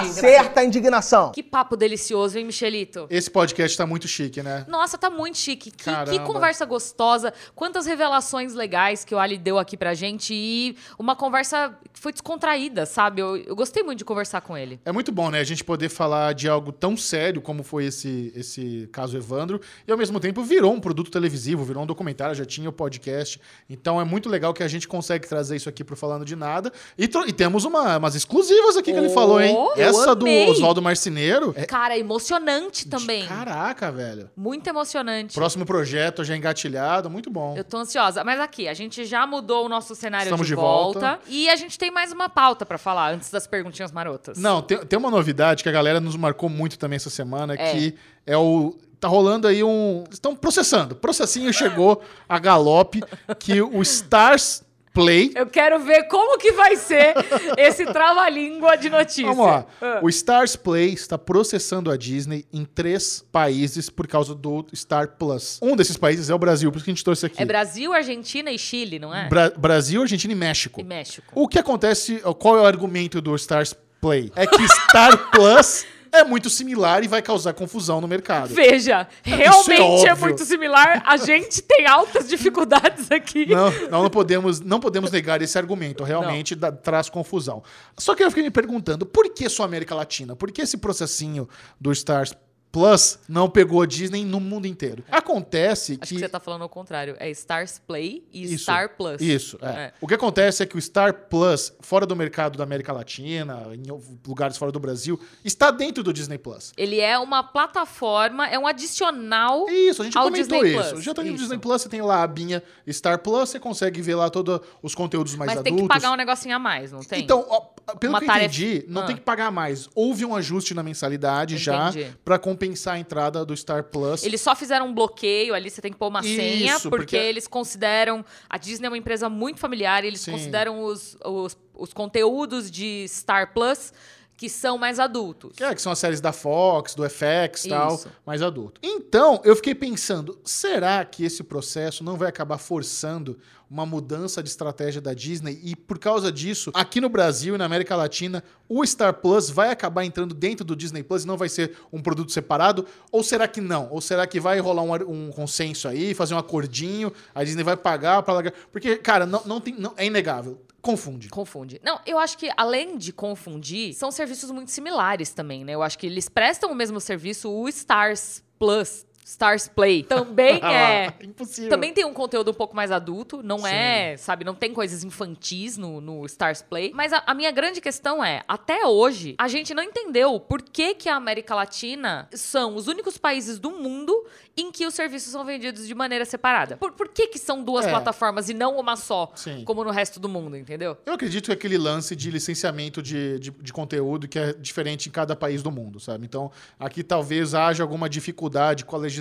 Acerta a indignação. Que papo delicioso, hein, Michelito? Esse podcast tá muito chique, né? Nossa, tá muito chique. Que, que conversa gostosa. Quantas revelações legais que o Ali deu aqui pra gente. E uma conversa que foi descontraída, sabe? Eu, eu gostei muito de conversar com ele. É muito bom, né? A gente poder falar de algo tão sério como foi esse, esse caso Evandro e ao mesmo tempo virou um produto televisivo, virou um documentário, já tinha o podcast. Então é muito legal que a gente consegue trazer isso aqui pro Falando de Nada. E, e temos uma, umas exclusivas aqui que ele Oh, falou, hein? eu Essa do amei. Oswaldo Marceneiro. É, Cara, emocionante também. Caraca, velho. Muito emocionante. Próximo projeto já engatilhado, muito bom. Eu tô ansiosa. Mas aqui, a gente já mudou o nosso cenário Estamos de, de volta, volta. E a gente tem mais uma pauta pra falar antes das perguntinhas marotas. Não, tem, tem uma novidade que a galera nos marcou muito também essa semana, É. que é o. Tá rolando aí um. Estão processando. Processinho chegou a galope que o Stars Play. Eu quero ver como que vai ser esse trava-língua de notícia. Vamos lá. Ah. O Stars Play está processando a Disney em três países por causa do Star Plus. Um desses países é o Brasil, por isso que a gente trouxe aqui. É Brasil, Argentina e Chile, não é? Bra- Brasil, Argentina e México. E México. O que acontece, qual é o argumento do Stars Play? É que Star Plus é muito similar e vai causar confusão no mercado. Veja, realmente é, óbvio. muito similar. A gente tem altas dificuldades aqui. Não, não, não podemos, não podemos negar esse argumento. Realmente dá- traz confusão. Só que eu fiquei me perguntando, por que só América Latina? Por que esse processinho do Stars Plus não pegou a Disney no mundo inteiro? Acontece Acho que que... você tá falando ao contrário. É Stars Play e Isso, Star Plus. Isso, é. É. O que acontece é que o Star Plus, fora do mercado da América Latina, em lugares fora do Brasil, está dentro do Disney Plus. Ele é uma plataforma, é um adicional. Isso, a gente Ao comentou Disney isso. Plus, Já tá no. Disney Plus, você tem lá a abinha Star Plus, você consegue ver lá todos os conteúdos mais mas adultos. tem que pagar um negocinho a mais, não tem? Então, ó, pelo Uma que eu tarefa- entendi, não Ah. tem que pagar mais. Houve um ajuste na mensalidade já Entendi. pra compensar a entrada do Star Plus. Eles só fizeram um bloqueio ali, você tem que pôr uma senha, Isso, porque, porque- eles consideram. A Disney é uma empresa muito familiar, e eles Sim. consideram os, os, os conteúdos de Star Plus que são mais adultos. Que, é, que são as séries da Fox, do FX e tal, mais adulto. Então, eu fiquei pensando, será que esse processo não vai acabar forçando uma mudança de estratégia da Disney? E por causa disso, aqui no Brasil e na América Latina, o Star Plus vai acabar entrando dentro do Disney Plus e não vai ser um produto separado? Ou será que não? Ou será que vai rolar um, um consenso aí, fazer um acordinho, a Disney vai pagar para largar? Porque, cara, não, não tem, não, é inegável. Confunde. Confunde. Não, eu acho que além de confundir, são serviços muito similares também, né? Eu acho que eles prestam o mesmo serviço, o Stars Plus, Stars Play, também é. Impossível. Também tem um conteúdo um pouco mais adulto, não é, sabe, não tem coisas infantis no, no Stars Play. Mas a, a minha grande questão é, até hoje, a gente não entendeu por que, que a América Latina são os únicos países do mundo em que os serviços são vendidos de maneira separada. Por, por que, que são duas É. plataformas e não uma só, Sim. como no resto do mundo, entendeu? Eu acredito que aquele lance de licenciamento de, de, de conteúdo que é diferente em cada país do mundo, sabe? Então, aqui talvez haja alguma dificuldade com a legislação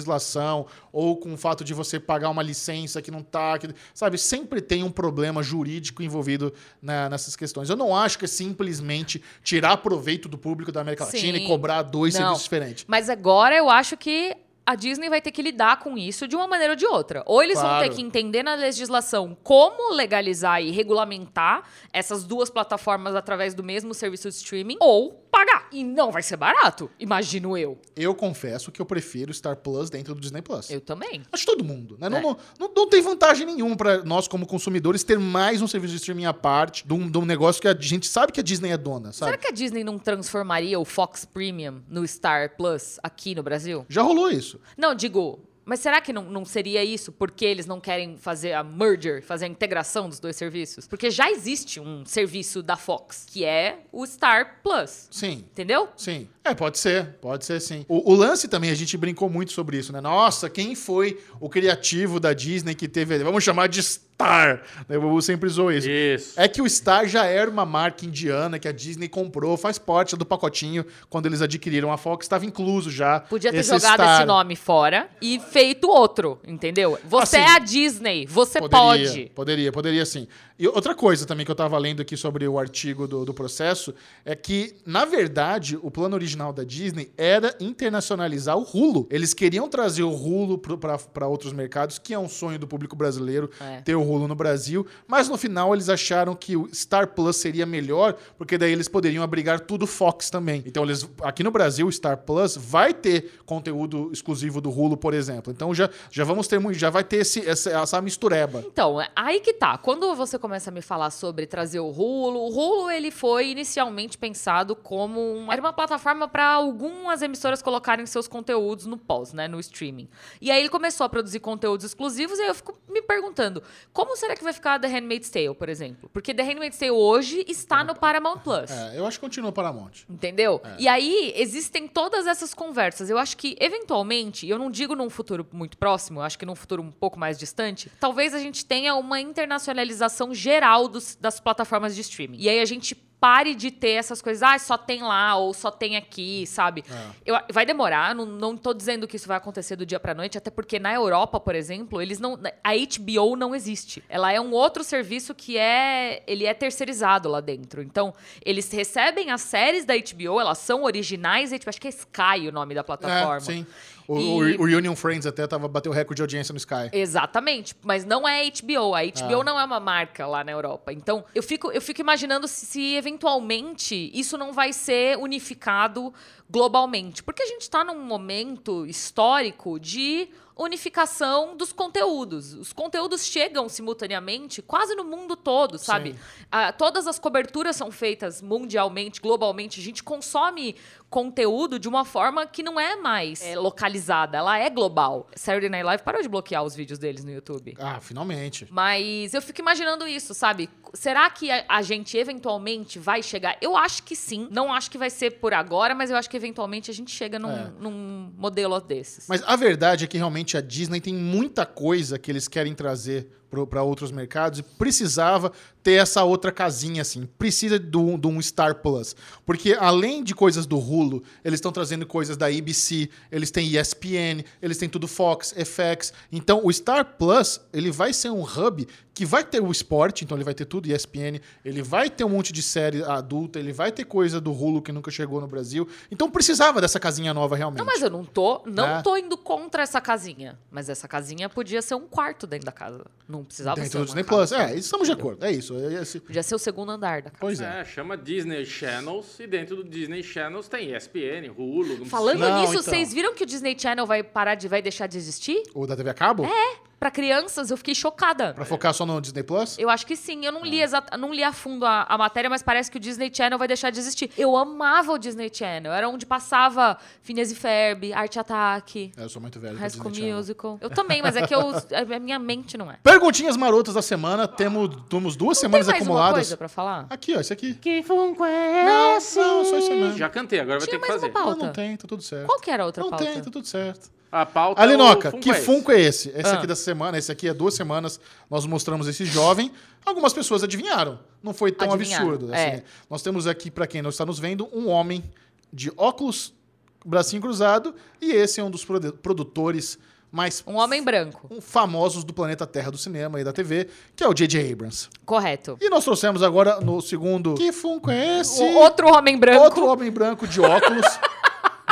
ou com o fato de você pagar uma licença que não tá. Que, sabe? Sempre tem um problema jurídico envolvido na- nessas questões. Eu não acho que é simplesmente tirar proveito do público da América Latina Sim. e cobrar dois Não. serviços diferentes. Mas agora eu acho que a Disney vai ter que lidar com isso de uma maneira ou de outra. Ou eles vão Claro. ter que entender na legislação como legalizar e regulamentar essas duas plataformas através do mesmo serviço de streaming, ou pagar. E não vai ser barato, imagino eu. Eu confesso que eu prefiro Star Plus dentro do Disney Plus. Eu também. Acho que todo mundo, né? Não, É. não, não, não tem vantagem nenhuma pra nós, como consumidores, ter mais um serviço de streaming à parte de um, de um negócio que a gente sabe que a Disney é dona, sabe? Será que a Disney não transformaria o Fox Premium no Star Plus aqui no Brasil? Já rolou isso. Não, digo. Mas será que não, não seria isso porque eles não querem fazer a merger, fazer a integração dos dois serviços? Porque já existe um serviço da Fox, que é o Star Plus. Sim. Entendeu? Sim. É, pode ser, pode ser sim. O, o lance também, a gente brincou muito sobre isso, né? Nossa, quem foi o criativo da Disney que teve. Vamos chamar de Star. né? O Bubu sempre usou isso. Isso. É que o Star já era uma marca indiana que a Disney comprou, faz parte do pacotinho quando eles adquiriram a Fox, estava incluso já. Podia ter esse jogado Star. esse nome fora e feito outro, entendeu? Você Assim, é a Disney, você Poderia, pode. Poderia, poderia sim. E outra coisa também que eu tava lendo aqui sobre o artigo do, do processo é que, na verdade, o plano original da Disney era internacionalizar o Hulu. Eles queriam trazer o Hulu para outros mercados, que é um sonho do público brasileiro É. ter o Hulu no Brasil, mas no final eles acharam que o Star Plus seria melhor, porque daí eles poderiam abrigar tudo Fox também. Então eles aqui no Brasil o Star Plus vai ter conteúdo exclusivo do Hulu, por exemplo. Então já, já vamos ter já vai ter esse, essa, essa mistureba. Então, é aí que tá. Quando você começa a me falar sobre trazer o Hulu, o Hulu ele foi inicialmente pensado como um, era uma plataforma para algumas emissoras colocarem seus conteúdos no pós, né, no streaming. E aí ele começou a produzir conteúdos exclusivos e aí eu fico me perguntando, como será que vai ficar The Handmaid's Tale, por exemplo? Porque The Handmaid's Tale hoje está no Paramount Plus. É, eu acho que continua Paramount. Entendeu? E aí existem todas essas conversas. Eu acho que, eventualmente, e eu não digo num futuro muito próximo, eu acho que num futuro um pouco mais distante, talvez a gente tenha uma internacionalização geral dos- das plataformas de streaming. E aí a gente pare de ter essas coisas, ah, só tem lá ou só tem aqui, sabe? Eu- vai demorar, não, não tô dizendo que isso vai acontecer do dia pra noite, até porque na Europa, por exemplo, eles não. A HBO não existe. Ela é um outro serviço que é. Ele é terceirizado lá dentro. Então, eles recebem as séries da HBO, elas são originais, acho que é Sky o nome da plataforma. É, sim. O, E- o, o Union Friends até tava, bateu recorde de audiência no Sky. Exatamente, mas não é HBO. A HBO Ah. não é uma marca lá na Europa. Então, eu fico, eu fico imaginando se, se eventualmente isso não vai ser unificado globalmente. Porque a gente está num momento histórico de unificação dos conteúdos. Os conteúdos chegam simultaneamente quase no mundo todo, sabe? Ah, todas as coberturas são feitas mundialmente, globalmente. A gente consome conteúdo de uma forma que não é mais é, localizada, ela é global. Saturday Night Live parou de bloquear os vídeos deles no YouTube. Ah, finalmente. Mas eu fico imaginando isso, sabe? Será que a, a gente eventualmente vai chegar? Eu acho que sim. Não acho que vai ser por agora, mas eu acho que eventualmente a gente chega num, É. num modelo desses. Mas a verdade é que realmente a Disney tem muita coisa que eles querem trazer para outros mercados e precisava ter essa outra casinha assim. Precisa de um, de um Star Plus. Porque além de coisas do Hulu, eles estão trazendo coisas da ABC, eles têm ESPN, eles têm tudo Fox, FX. Então o Star Plus, ele vai ser um hub que vai ter o esporte, então ele vai ter tudo ESPN, ele vai ter um monte de série adulta, ele vai ter coisa do Hulu que nunca chegou no Brasil. Então precisava dessa casinha nova realmente. Não, mas eu não tô, não Né? tô indo contra essa casinha. Mas essa casinha podia ser um quarto dentro da casa. Não precisava ser Dentro do uma Disney. Plus. É, estamos de acordo. É isso. É esse- Podia ser o segundo andar da casa. Pois é. É, chama Disney Channels e dentro do Disney Channels tem ESPN, Hulu. Não Falando Não, nisso, então. vocês viram que o Disney Channel vai parar de vai deixar de existir? O da TV a cabo? É, pra crianças, eu fiquei chocada. Pra focar só no Disney Plus? Eu acho que sim. Eu não Ah. li, exata, não li a fundo a, a matéria, mas parece que o Disney Channel vai deixar de existir. Eu amava o Disney Channel. Era onde passava Phineas e Ferb, Arte Ataque, É, eu sou muito velho. High School. Musical. Eu também, mas é que eu, a minha mente não é. Perguntinhas marotas da semana. Temos, temos duas Não tem semanas mais uma acumuladas. coisa pra falar? Aqui, ó, esse aqui. Que é Não, esse? não, só isso mesmo. Já cantei, agora vai ter que mais uma fazer. pauta. Não, não tem, tá tudo certo. Qual que era a outra não pauta? tem, tá tudo certo. A pauta é Alinoca, o funko que é esse. funko é esse? Esse Ah. aqui da semana, esse aqui é duas semanas, nós mostramos esse jovem. Algumas pessoas adivinharam. Não foi tão Adivinharam, absurdo. é. assim. Nós temos aqui, pra quem não está nos vendo, um homem de óculos, bracinho cruzado, e esse é um dos produ- produtores mais Um homem branco. um famosos do planeta Terra do cinema e da TV, que é o J.J. Abrams. Correto. E nós trouxemos agora no segundo. Que funko é esse? O outro homem branco Outro homem branco de óculos.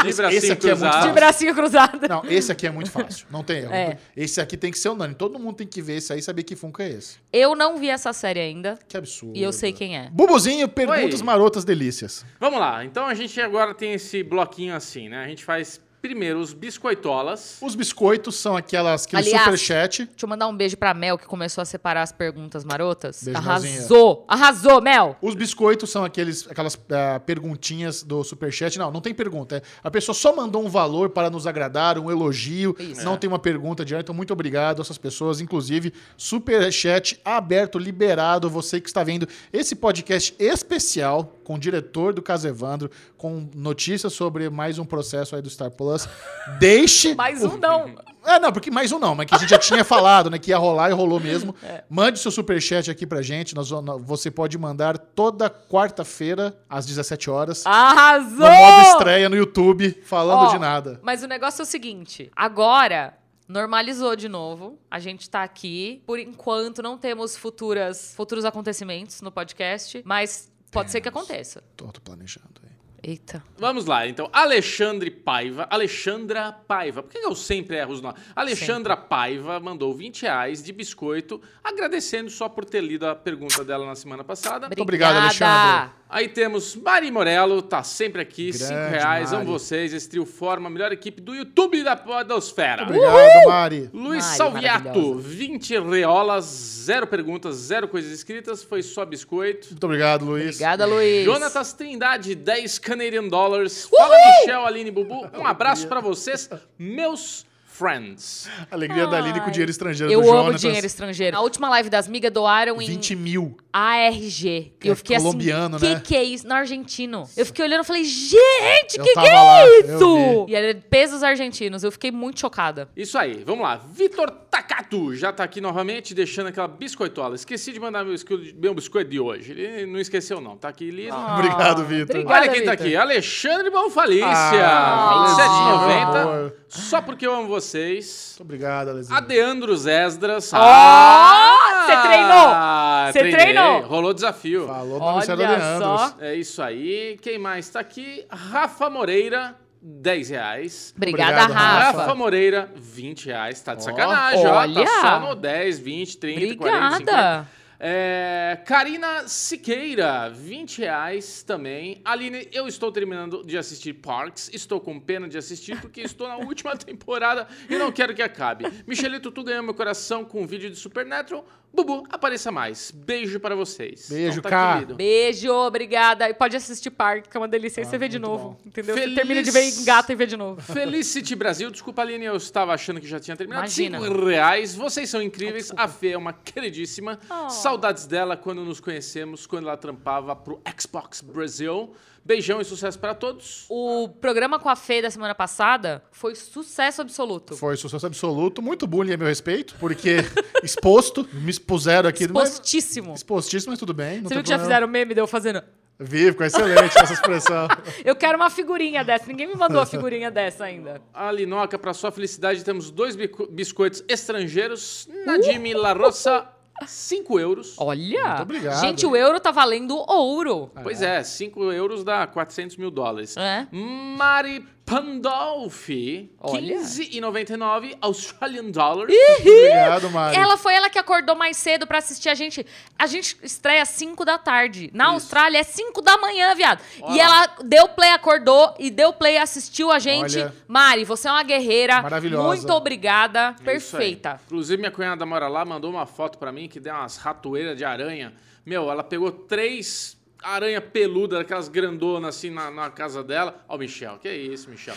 De Esse- bracinho esse aqui é muito cruzado. de fácil. bracinho cruzado. Não, esse aqui é muito fácil. Não tem erro. É. Esse aqui tem que ser unânime. Todo mundo tem que ver esse aí e saber que funko é esse. Eu não vi essa série ainda. Que absurdo. E eu sei quem é. Bubuzinho, perguntas Oi. marotas delícias. Vamos lá, então a gente agora tem esse bloquinho assim, né? A gente faz primeiro os biscoitolas. Os biscoitos são aquelas, aquele Aliás, superchat. Deixa eu mandar um beijo pra Mel, que começou a separar as perguntas marotas. Beijo, Melzinha. Arrasou! Arrasou, Mel! Os biscoitos são aqueles, aquelas ah, perguntinhas do superchat. Não, não tem pergunta. é- A pessoa só mandou um valor para nos agradar, um elogio. Isso. Não tem uma pergunta direto. Então, muito obrigado a essas pessoas. Inclusive, superchat aberto, liberado. Você que está vendo esse podcast especial com o diretor do Caso Evandro, com notícias sobre mais um processo aí do Star Plus. Deixe. Mais um não. É, não, porque mais um não, mas que a gente já tinha falado, né? Que ia rolar e rolou mesmo. É. Mande seu superchat aqui pra gente. Nós, você pode mandar toda quarta-feira, às 17 horas, Arrasou! no modo estreia no YouTube, falando de nada. Mas o negócio é o seguinte: agora normalizou de novo. A gente tá aqui. Por enquanto, não temos futuras, futuros acontecimentos no podcast, mas pode ser que aconteça. Tô planejando. Eita. Vamos lá, então. Alexandre Paiva. Alexandra Paiva. Por que eu sempre erro os nomes? Alexandra Paiva mandou 20 reais de biscoito, agradecendo só por ter lido a pergunta dela na semana passada. Obrigada. obrigado, Alexandre. Aí temos Mari Morello, tá sempre aqui, Grande 5 reais. Mari. Amo vocês. Esse trio forma a melhor equipe do YouTube da Podosfera. Obrigado, Mari. Luiz Mari, Salviato, maravilhosa. 20 reolas, zero perguntas, zero coisas escritas, foi só biscoito. Muito obrigado, Luiz. Obrigada, Luiz. Jonatas Trindade, 10 Canadian Dollars. Fala, Michel, Aline Bubu. Um abraço pra vocês, meus friends. Alegria da Aline com dinheiro estrangeiro Eu do amo Jonatas. dinheiro estrangeiro. A última live das migas doaram em 20 mil. ARG. Que eu é fiquei colombiano, assim, né? que que é isso? No argentino. Eu fiquei olhando e falei, gente, Eu que que é lá, eu isso? E era pesos argentinos. Eu fiquei muito chocada. Isso aí, vamos lá. Vitor Takato já tá aqui novamente, deixando aquela biscoitola. Esqueci de mandar meu, meu biscoito de hoje. Ele não esqueceu, não. Tá aqui lido. Obrigado, Vitor. Olha quem tá Vitor. aqui, Alexandre Bonfalícia, Ah, Alezinho, 27,90. amor. Só porque eu amo vocês. Muito obrigado, Alezinho. Adeandros Esdras. Ó, Ah, você treinou? Você treinei. treinou? Rolou desafio. Falou no Olha Ministério Leandros. só. É isso aí. Quem mais tá aqui? Rafa Moreira, 10 reais. Obrigada, Obrigado, Rafa. Rafa Moreira, 20 reais. Tá de Ó. sacanagem, ó. Olha. Tá só no 10, 20, 30, 40, 50. É, Karina Siqueira, 20 reais também. Aline, eu estou terminando de assistir Parks. Estou com pena de assistir porque estou na última temporada e não quero que acabe. Michelito, tu ganhou meu coração com um vídeo de Supernatural. Bubu, apareça mais. Beijo para vocês. Beijo, tá Cá. querido. Beijo, obrigada. E pode assistir Parque, que é uma delícia. Aí Ah, você vê de novo. bom. Entendeu? Feliz- Você termina de ver engata e vê de novo. Felicity Brasil, desculpa, Aline, eu estava achando que já tinha terminado. Imagina. Cinco reais, vocês são incríveis. a Fê é uma queridíssima. Oh. Saudades dela quando nos conhecemos, quando ela trampava pro Xbox Brasil. Beijão e sucesso para todos. O programa com a Fê da semana passada foi sucesso absoluto. Foi sucesso absoluto. Muito bullying a meu respeito, porque exposto, me expuseram aqui. mas- Postíssimo. Expostíssimo, mas tudo bem. Você viu que já problema. fizeram meme de eu fazendo? Vi, ficou excelente essa expressão. Eu quero uma figurinha dessa. Ninguém me mandou a figurinha dessa ainda. A Linoca, para sua felicidade, temos dois biscoitos estrangeiros. Nadim La Roça, 5 euros. Olha! Muito obrigado. Gente, o euro tá valendo ouro. Pois é, 5 euros dá 400 mil dólares. É. Mari Pandolfi, Olha. 15,99 Australian Dollars. Obrigado, Mari. Ela foi ela que acordou mais cedo pra assistir a gente. A gente estreia às 5 da tarde. Na Austrália é 5 da manhã, viado. Olha e ela deu play, acordou e deu play, assistiu a gente. Olha. Mari, você é uma guerreira. Maravilhosa. Muito obrigada. Isso aí. Perfeita. Inclusive, minha cunhada mora lá, mandou uma foto pra mim que deu umas ratoeiras de aranha. Meu, ela pegou três aranha peluda, aquelas grandonas assim na, na casa dela. Ó, o Michel, que é isso, Michel?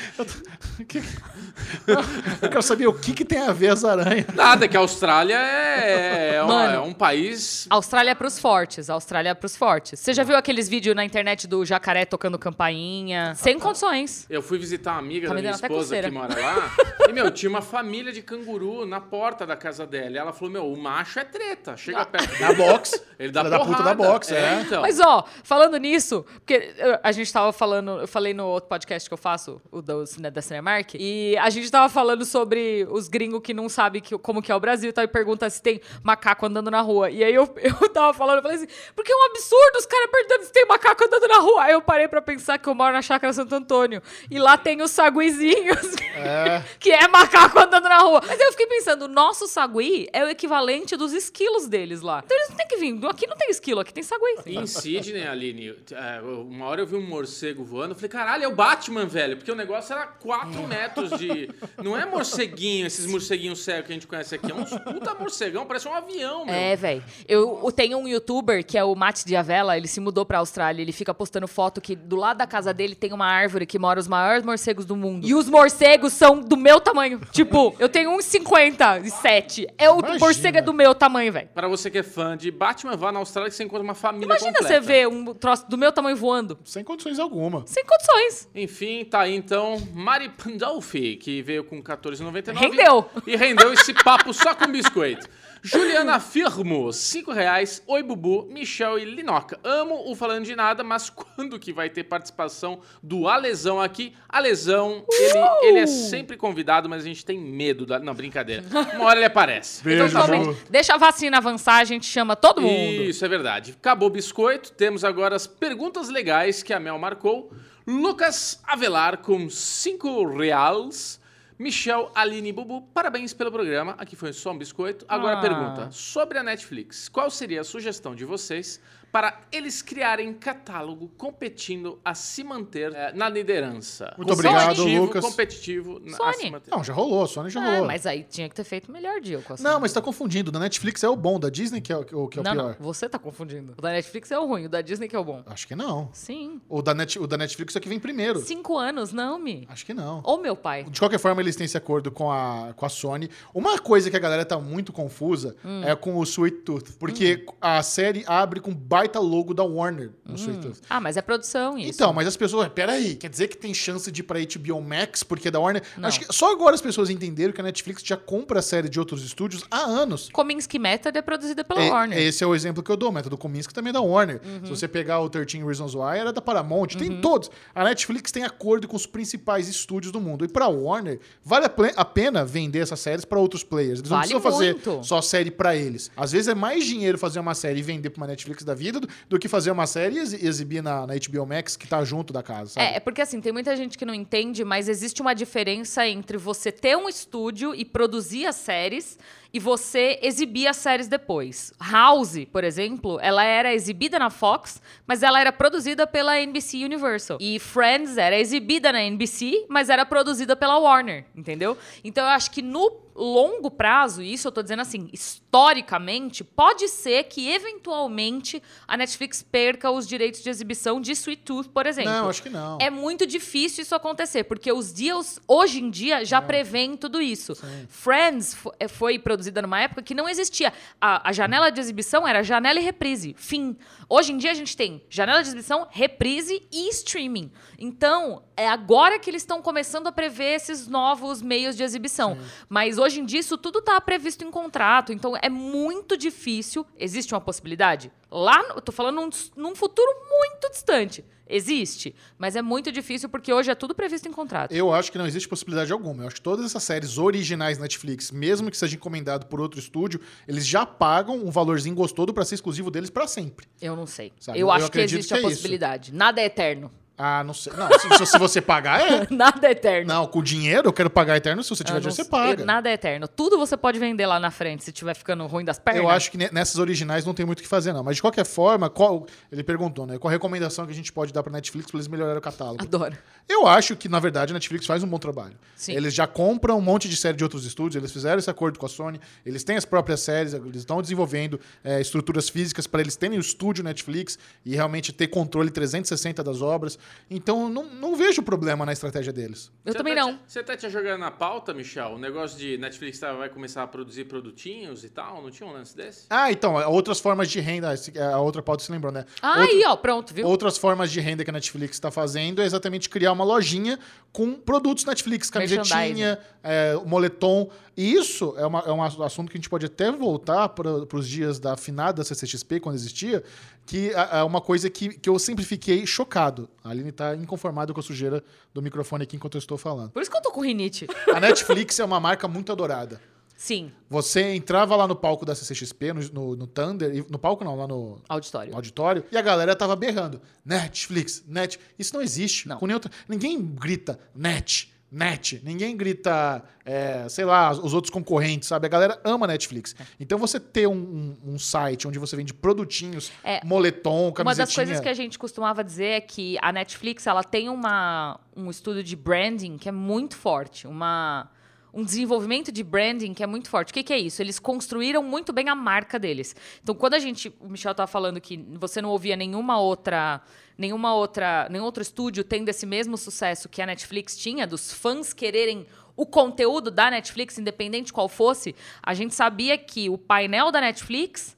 Eu quero saber o que, que tem a ver as aranhas. Nada, que a Austrália é, é, Mano. é um país. Austrália é pros fortes, Austrália é pros fortes. Você já viu aqueles vídeos na internet do jacaré tocando campainha? Sem condições. Eu fui visitar uma amiga Tá da minha esposa que mora lá. e, meu, tinha uma família de canguru na porta da casa dela. E ela falou: Meu, o macho é treta. Chega perto. Da box. Ele dá Filha da puta porrada. da box, é. então. Mas, ó, falando nisso, porque eu- a gente tava falando, eu falei no outro podcast que eu faço, o do, Cine- da Cinemark, e a gente tava falando sobre os gringos que não sabem que- como que é o Brasil e tal, e pergunta se tem macaco andando na rua. E aí eu, eu tava falando, eu falei assim, porque é um absurdo os caras perguntando se tem macaco andando na rua. Aí eu parei pra pensar que eu moro na Chácara Santo Antônio, e lá tem os saguizinhos, É. que é macaco andando na rua. Mas eu fiquei pensando, o nosso sagui é o equivalente dos esquilos deles lá. Então eles não têm que vir, aqui não tem esquilo, aqui tem sagui. Em Sydney, Aline, é, uma hora eu vi um morcego voando, eu falei, caralho, é o Batman, velho, porque o negócio era 4 metros de... Não é morceguinho, esses morceguinhos sérios que a gente conhece aqui, é uns puta morcegão, parece um avião, meu. É, velho. Eu, eu tenho um youtuber que é o Mate Diavela, ele se mudou pra Austrália, ele fica postando foto que do lado da casa dele tem uma árvore que mora os maiores morcegos do mundo. E os morcegos são do meu tamanho. tipo, eu tenho 1,57. É o Imagina. morcego é do meu tamanho, velho. Para você que é fã de Batman, vá na Austrália que você encontra uma família Imagina completa. você ver um troço do meu tamanho voando. Sem condições alguma. Sem condições. Enfim, tá aí então Mari Pandolfi, que veio com 14,99. Rendeu. E rendeu esse papo só com biscoito. Juliana Firmo, 5 reais. Oi, Bubu, Michel e Linoca. Amo o Falando de Nada, mas quando que vai ter participação do Alesão aqui? Alesão, ele, ele é sempre convidado, mas a gente tem medo. Da... Não, brincadeira. Uma hora ele aparece. Beijo, então tá bom. Deixa a vacina avançar, a gente chama todo mundo. Isso é verdade. Acabou o biscoito. Temos agora as perguntas legais que a Mel marcou. Lucas Avelar com 5 reais. Michel, Aline e Bubu, parabéns pelo programa. Aqui foi só um biscoito. Agora Ah. a pergunta sobre a Netflix. Qual seria a sugestão de vocês para eles criarem catálogo competindo a se manter eh, na liderança? Muito obrigado, Competitivo, Lucas. Competitivo Sony. se manter. Não, já rolou, a Sony já Ah, rolou. mas aí tinha que ter feito melhor deal com a Não, Sony. mas tá confundindo. Da Netflix é o bom, da Disney que é o, que é o é não, pior. não, você tá confundindo. O da Netflix é o ruim, o da Disney que é o bom. Acho que não. Sim. O da, Net, o da Netflix é que vem primeiro. Cinco anos, não, me. Acho que não. Ou meu pai. De qualquer forma, eles têm esse acordo com a, com a Sony. Uma coisa que a galera tá muito confusa Hum. é com o Sweet Tooth. Porque a série abre com baita logo da Warner no Tooth. Ah, mas é produção isso. Então, mas as pessoas, peraí, quer dizer que tem chance de ir pra HBO Max porque é da Warner? Não. Acho que só agora as pessoas entenderam que a Netflix já compra a série de outros estúdios há anos. Kominsky Method é produzida pela É, Warner. Uhum. Esse é o exemplo que eu dou. O método Kominsky também é da Warner. Se você pegar o 13 Reasons Why, era da Paramount. Tem todos. A Netflix tem acordo com os principais estúdios do mundo. E pra Warner, vale a, pena vender essas séries pra outros players. Eles não Vale precisam fazer muito. só série pra eles. Às vezes é mais dinheiro fazer uma série e vender pra uma Netflix da vida do, que fazer uma série e exi- exibir na, na HBO Max, que tá junto da casa, sabe? É, é porque assim, tem muita gente que não entende, mas existe uma diferença entre você ter um estúdio e produzir as séries e você exibir as séries depois. House, por exemplo, ela era exibida na Fox, mas ela era produzida pela NBC Universal. E Friends era exibida na NBC, mas era produzida pela Warner, entendeu? Então eu acho que no longo prazo, e isso eu tô dizendo assim, historicamente, pode ser que eventualmente a Netflix perca os direitos de exibição de Sweet Tooth, por exemplo. Não, acho que não. É muito difícil isso acontecer, porque os deals, hoje em dia, É. já prevêem tudo isso. Friends fo- eh, foi produzida numa época que não existia. A, a janela de exibição era janela e reprise. Fim. Hoje em dia a gente tem janela de exibição, reprise e streaming. Então, é agora que eles estão começando a prever esses novos meios de exibição. Mas hoje em dia isso tudo está previsto em contrato. Então, é muito difícil. Existe uma possibilidade? Lá, no- eu tô falando num, num futuro muito distante. Existe, mas é muito difícil porque hoje é tudo previsto em contrato. Eu acho que não existe possibilidade alguma. Eu acho que todas essas séries originais Netflix, mesmo que seja encomendado por outro estúdio, eles já pagam um valorzinho gostoso pra ser exclusivo deles pra sempre. Eu não sei. Sabe, eu acho que acredito existe que a é isso. possibilidade. Nada é eterno. Ah, não sei. Não, se, se você pagar, é. Nada é eterno. Não, com dinheiro eu quero pagar eterno. Se você tiver não dinheiro, você paga. nada é eterno. Tudo você pode vender lá na frente se tiver ficando ruim das pernas. Eu acho que ne- nessas originais não tem muito o que fazer, não. Mas de qualquer forma, qual- ele perguntou, né? Qual a recomendação que a gente pode dar pra Netflix pra eles melhorarem o catálogo? Adoro. Eu acho que, na verdade, a Netflix faz um bom trabalho. Sim. Eles já compram um monte de série de outros estúdios, eles fizeram esse acordo com a Sony, eles têm as próprias séries, eles estão desenvolvendo é, estruturas físicas para eles terem o estúdio Netflix e realmente ter controle 360 das obras. Então, não, não vejo problema na estratégia deles. Eu Você também tá não. te- Você tá te jogando na pauta, Michel? O negócio de Netflix tá- vai começar a produzir produtinhos e tal? Não tinha um lance desse? Ah, então, há outras formas de renda, esse- a outra pauta se lembrou, né? Ah, Outra- Aí, ó, pronto, viu? Outras formas de renda que a Netflix está fazendo é exatamente criar uma lojinha com produtos Netflix, camisetinha, é, moletom. E isso é, uma- é um assunto que a gente pode até voltar para os dias da finada CCXP, quando existia, que é é uma coisa que, que eu sempre fiquei chocado. A Aline está inconformada com a sujeira do microfone aqui enquanto eu estou falando. Por isso que eu tô com rinite. A Netflix é uma marca muito adorada. Sim, Você entrava lá no palco da CCXP, no, no, no Thunder, e- no palco não, lá no, auditório. no auditório, e a galera tava berrando. Netflix, net. Isso não existe. Não. Com nenhum outro- Ninguém grita net, net. Ninguém grita, é, sei lá, os outros concorrentes, sabe? A galera ama Netflix. Então você ter um, um- um site onde você vende produtinhos, É, moletom, camisetinha... Uma das coisas que a gente costumava dizer é que a Netflix ela tem uma, um estudo de branding que é muito forte, uma, um desenvolvimento de branding que é muito forte. O que, que é isso? Eles construíram muito bem a marca deles. Então, quando a gente. O Michel estava falando que você não ouvia nenhuma outra. Nenhuma outra, nenhum outro estúdio tendo esse mesmo sucesso que a Netflix tinha, dos fãs quererem o conteúdo da Netflix, independente qual fosse, a gente sabia que o painel da Netflix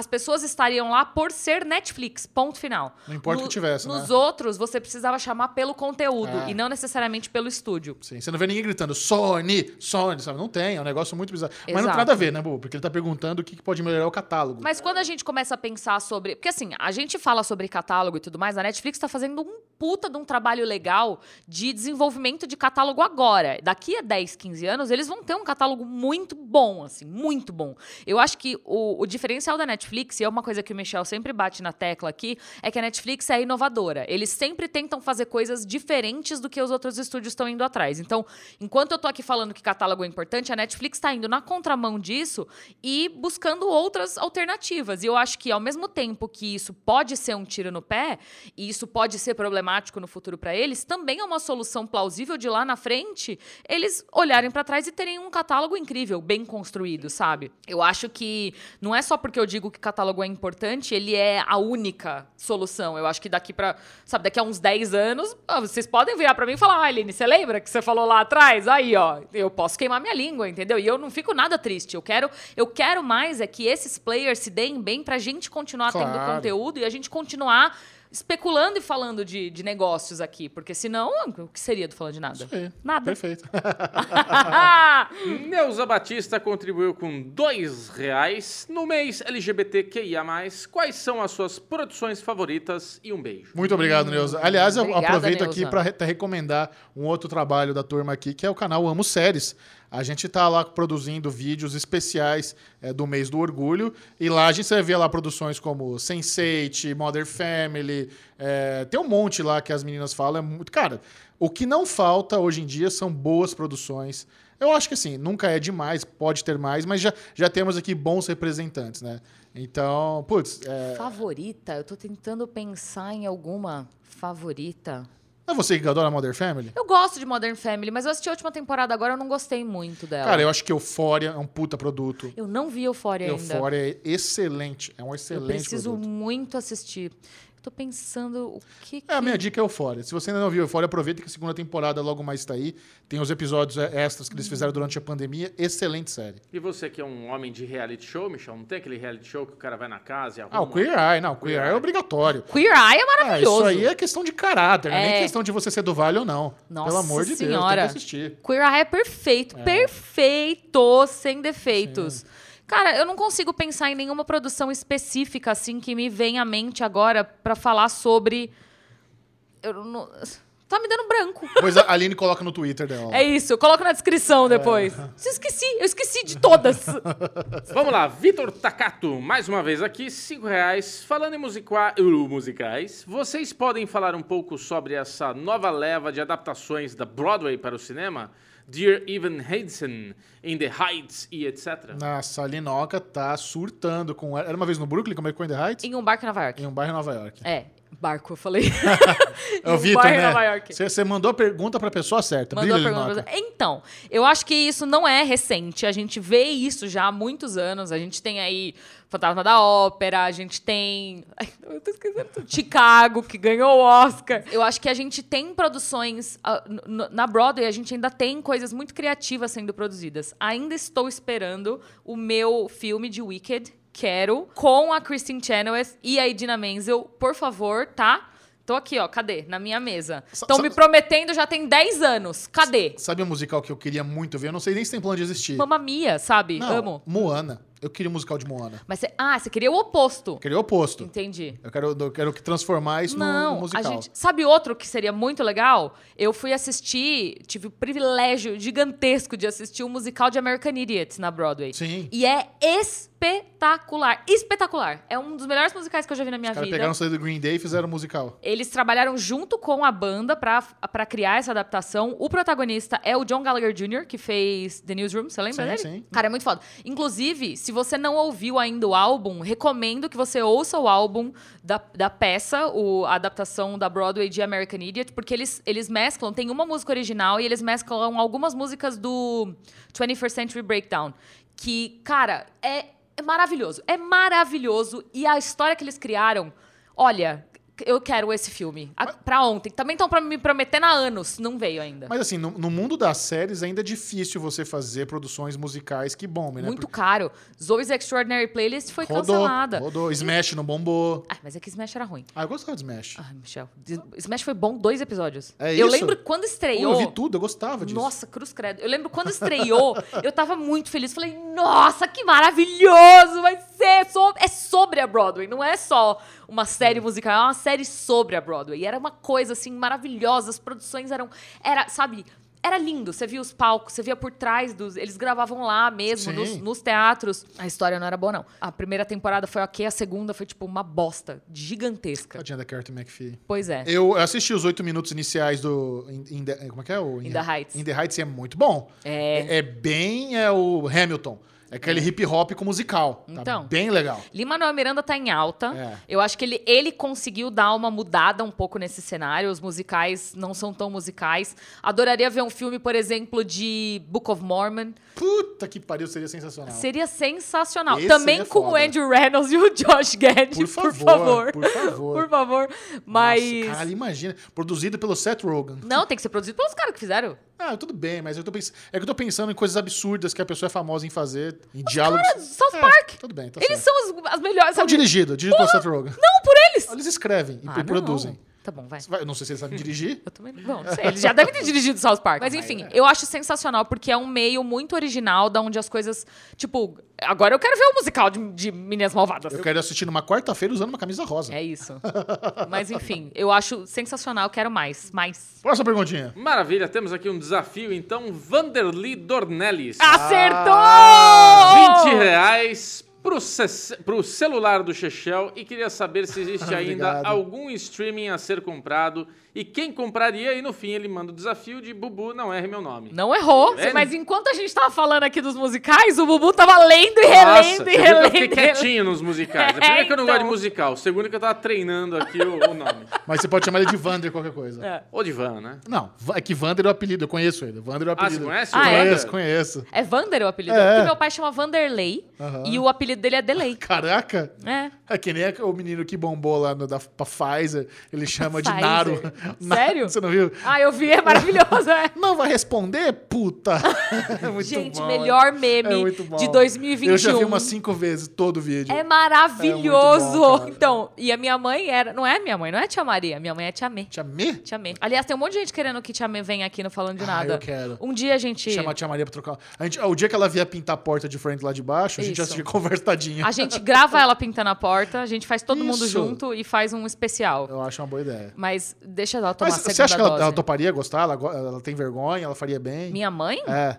as pessoas estariam lá por ser Netflix, ponto final. Não importa o que tivesse, Nos né? outros, você precisava chamar pelo conteúdo É. e não necessariamente pelo estúdio. Sim, você não vê ninguém gritando Sony, Sony, sabe? Não tem, é um negócio muito bizarro. Mas não tem Exato. nada a ver, né, Bu? Porque ele tá perguntando o que pode melhorar o catálogo. Mas quando a gente começa a pensar sobre. Porque assim, a gente fala sobre catálogo e tudo mais, a Netflix está fazendo um puta de um trabalho legal de desenvolvimento de catálogo agora. Daqui a 10, 15 anos, eles vão ter um catálogo muito bom, assim, muito bom. Eu acho que o, o diferencial da Netflix Netflix, e é uma coisa que o Michel sempre bate na tecla aqui, é que a Netflix é inovadora. Eles sempre tentam fazer coisas diferentes do que os outros estúdios estão indo atrás. Então, enquanto eu tô aqui falando que catálogo é importante, a Netflix está indo na contramão disso e buscando outras alternativas. E eu acho que, ao mesmo tempo que isso pode ser um tiro no pé, e isso pode ser problemático no futuro para eles, também é uma solução plausível de lá na frente eles olharem para trás e terem um catálogo incrível, bem construído, sabe? Eu acho que não é só porque eu digo que catálogo é importante, ele é a única solução. Eu acho que daqui para, sabe, daqui a uns 10 anos, vocês podem virar para mim e falar: "Ah, Aline, você lembra que você falou lá atrás? Aí, ó, eu posso queimar minha língua, entendeu? E eu não fico nada triste. Eu quero, eu quero mais é que esses players se deem bem pra gente continuar tendo Claro. conteúdo e a gente continuar especulando e falando de, de negócios aqui, porque senão, o que seria do falando de nada? É, Nada. Perfeito. Neuza Batista contribuiu com dois reais no mês LGBTQIA+. Quais são as suas produções favoritas? E um beijo. Muito obrigado, Neuza. Aliás, eu Obrigada, aproveito Neuza. aqui para recomendar um outro trabalho da turma aqui, que é o canal Amo Séries. A gente tá lá produzindo vídeos especiais é, do mês do orgulho. E lá a gente vai ver lá produções como Sense8, Mother Family. é, tem um monte lá que as meninas falam. É muito. Cara, o que não falta hoje em dia são boas produções. Eu acho que assim, nunca é demais, pode ter mais, mas já, já temos aqui bons representantes, né? Então, putz, é, Favorita? Eu tô tentando pensar em alguma favorita. É você que adora Mother Family? Eu gosto de Modern Family, mas eu assisti a última temporada agora, eu não gostei muito dela. Cara, eu acho que Euphoria é um puta produto. Eu não vi Euphoria ainda. Euphoria é excelente. É um Eu excelente preciso produto. muito assistir. Tô pensando o que, que... É, a minha dica é Euphoria. Se você ainda não viu Euphoria, aproveita que a segunda temporada logo mais está aí. Tem os episódios é, extras que eles fizeram durante a pandemia. Excelente série. E você que é um homem de reality show, Michel, não tem aquele reality show que o cara vai na casa e arruma... Ah, o Queer Eye. Não, o Queer, Queer Eye é obrigatório. Queer Eye é Ah, maravilhoso. isso aí é questão de caráter, não é nem É. questão de você ser do Vale ou não. Nossa Pelo amor de Deus, tem Senhora. que assistir. Queer Eye é perfeito, perfeito, sem defeitos. Cara, eu não consigo pensar em nenhuma produção específica assim que me vem à mente agora pra falar sobre. Eu não... Tá me dando branco. Depois a Aline coloca no Twitter dela. É isso, eu coloco na descrição depois. Eu esqueci, eu esqueci de todas. Vamos lá, Vitor Takato, mais uma vez aqui, cinco reais. Falando em musica- uh, musicais, vocês podem falar um pouco sobre essa nova leva de adaptações da Broadway para o cinema? Dear Evan Hansen, In the Heights e etc. Nossa, a Linoca tá surtando com... Era uma vez no Brooklyn, como é que foi In The Heights? em um barco em Nova York. Em um bairro em Nova York. É, barco, eu falei. É o Vitor, né? Você mandou a pergunta pra pessoa certa. Mandou a Brilha, pergunta Linoca. pra. Então, eu acho que isso não é recente. A gente vê isso já há muitos anos. A gente tem aí Fantasma da Ópera, a gente tem. Ai, eu tô esquecendo tudo. Chicago, que ganhou o Oscar. Eu acho que a gente tem produções. ah, na Broadway, a gente ainda tem coisas muito criativas sendo produzidas. Ainda estou esperando o meu filme de Wicked. Quero, com a Christine Chenoweth e a Idina Menzel, por favor, tá? Tô aqui, ó, cadê? Na minha mesa. Sa- Estão me prometendo já tem 10 anos. Cadê? Sabe um musical que eu queria muito ver? Eu não sei nem se tem plano de existir. Mamma Mia, sabe? Não, Amo. Moana. Eu queria um musical de Moana. Mas você, ah, você queria o oposto. Eu queria o oposto. Entendi. Eu quero, eu quero que transformar isso no- no, Não, a musical. gente. Sabe outro que seria muito legal? Eu fui assistir, tive o privilégio gigantesco de assistir o musical de American Idiot na Broadway. Sim. E é espetacular. Espetacular. É um dos melhores musicais que eu já vi na minha Os vida. pegaram o do Green Day e fizeram um musical. Eles trabalharam junto com a banda pra, pra criar essa adaptação. O protagonista é o John Gallagher Jr., que fez The Newsroom. Você lembra Sim, dele? sim. Cara, é muito foda. Inclusive, se você não ouviu ainda o álbum, recomendo que você ouça o álbum da, da peça, o, a adaptação da Broadway de American Idiot, porque eles, eles mesclam, tem uma música original e eles mesclam algumas músicas do 21st Century Breakdown. Que, cara, é, é maravilhoso. É maravilhoso. E a história que eles criaram, olha. Eu quero esse filme. A, pra ontem. Também estão me prometendo há anos. Não veio ainda. Mas assim, no, no mundo das séries ainda é difícil você fazer produções musicais que bombem, né? Muito Porque caro. Zoe's Extraordinary Playlist foi rodou, cancelada. rodou. Smash não bombou. Ah, mas é que Smash era ruim. Ah, eu gostava de Smash. Ai, Michel. Smash foi bom dois episódios. É eu isso? lembro quando Pô, estreou. eu vi tudo, eu gostava disso. Nossa, cruz credo. Eu lembro quando estreou, eu tava muito feliz. Falei, nossa, que maravilhoso! Vai ser. É sobre a Broadway, não é só uma série musical, é uma série sobre a Broadway. E era uma coisa, assim, maravilhosa. As produções eram. Era, sabe. era lindo. Você via os palcos, você via por trás dos. Eles gravavam lá mesmo, nos, nos teatros. A história não era boa, não. A primeira temporada foi ok, a segunda foi tipo uma bosta gigantesca. Tadinha da Carter McPhee. Pois é. Eu assisti os oito minutos iniciais do. In, In the- como é que é? O, In the Heights. In the Heights é muito bom. É. É, bem é o Hamilton. É aquele hip hop com musical. Tá Então. bem legal. Lin-Manuel Miranda tá em alta. É. Eu acho que ele, ele conseguiu dar uma mudada um pouco nesse cenário. Os musicais não são tão musicais. Adoraria ver um filme, por exemplo, de Book of Mormon. Puta que pariu, seria sensacional. Seria sensacional. Esse Também com o foda. Andrew Reynolds e o Josh Gad, Por por favor, favor. por favor. Por favor. Mas. Nossa, caralho, imagina. Produzido pelo Seth Rogen. Não, tem que ser produzido pelos caras que fizeram. Ah, tudo bem, mas eu tô pens... é que eu tô pensando em coisas absurdas que a pessoa é famosa em fazer, em diálogos. caras South É, Park. Tudo bem, tá Eles certo. são as, as melhores. São sabe? dirigidos, dirigido pelo Seth Rogen. Não, por eles. Eles escrevem e Ah, não. produzem. Tá bom, vai. Vai- Eu não sei se eles sabem dirigir. Eu também não. Não sei, eles já devem ter dirigido South Park. Mas enfim, eu acho sensacional porque é um meio muito original da onde as coisas. Tipo, agora eu quero ver o musical de, de Meninas Malvadas. Eu quero assistir numa quarta-feira usando uma camisa rosa. É isso. Mas enfim, eu acho sensacional, quero mais. Mais. Próxima perguntinha. Maravilha, temos aqui um desafio, então. Vanderly Dornelles. Acertou! 20 reais pro, ce- pro celular do Chechel e queria saber se existe ainda Obrigado. algum streaming a ser comprado e quem compraria. E no fim ele manda o desafio de Bubu, não erre meu nome. Não errou, É, mas enquanto a gente tava falando aqui dos musicais, o Bubu tava lendo e relendo Nossa, e que eu relendo. fiquei relendo. quietinho nos musicais. É, É, primeiro que eu não gosto de então. musical, segundo que eu tava treinando aqui o, o nome. Mas você pode chamar ele de Vander qualquer coisa. É. Ou de Van, né? Não, é que Vander é o apelido, eu conheço ele. Vander é o Ah, apelido. você conhece? Ah, o é? Vander? Conheço, conheço. É Vander o apelido? É. Porque meu pai chama Vanderlei Aham. e o apelido dele é Delay. Caraca! É. É que nem o menino que bombou lá no, da, pra Pfizer, ele chama de. Naro. Sério? Você não viu? Ah, eu vi, é maravilhoso, é. Não vai responder, puta! É Gente, bom, melhor é. meme É de 2021. Eu já vi umas cinco vezes todo o vídeo. É maravilhoso. É bom, então, e a minha mãe era. Não é minha mãe, não é tia Maria. Minha mãe é tia Mê. Tia Mê? Tia Mê. Aliás, tem um monte de gente querendo que tia Mê venha aqui no Falando de Ah, Nada. eu quero. Um dia a gente. Chamar a tia Maria pra trocar. A gente, o dia que ela vier pintar a porta de frente lá de baixo, a gente já Isso. fica conversadinha. A gente grava ela pintando a porta, a gente faz todo mundo Isso. junto e faz um especial. Eu acho uma boa ideia. Mas deixa ela tomar Mas a segunda você acha que ela, dose. ela toparia gostar? Ela, ela tem vergonha? Ela faria bem? Minha mãe? É.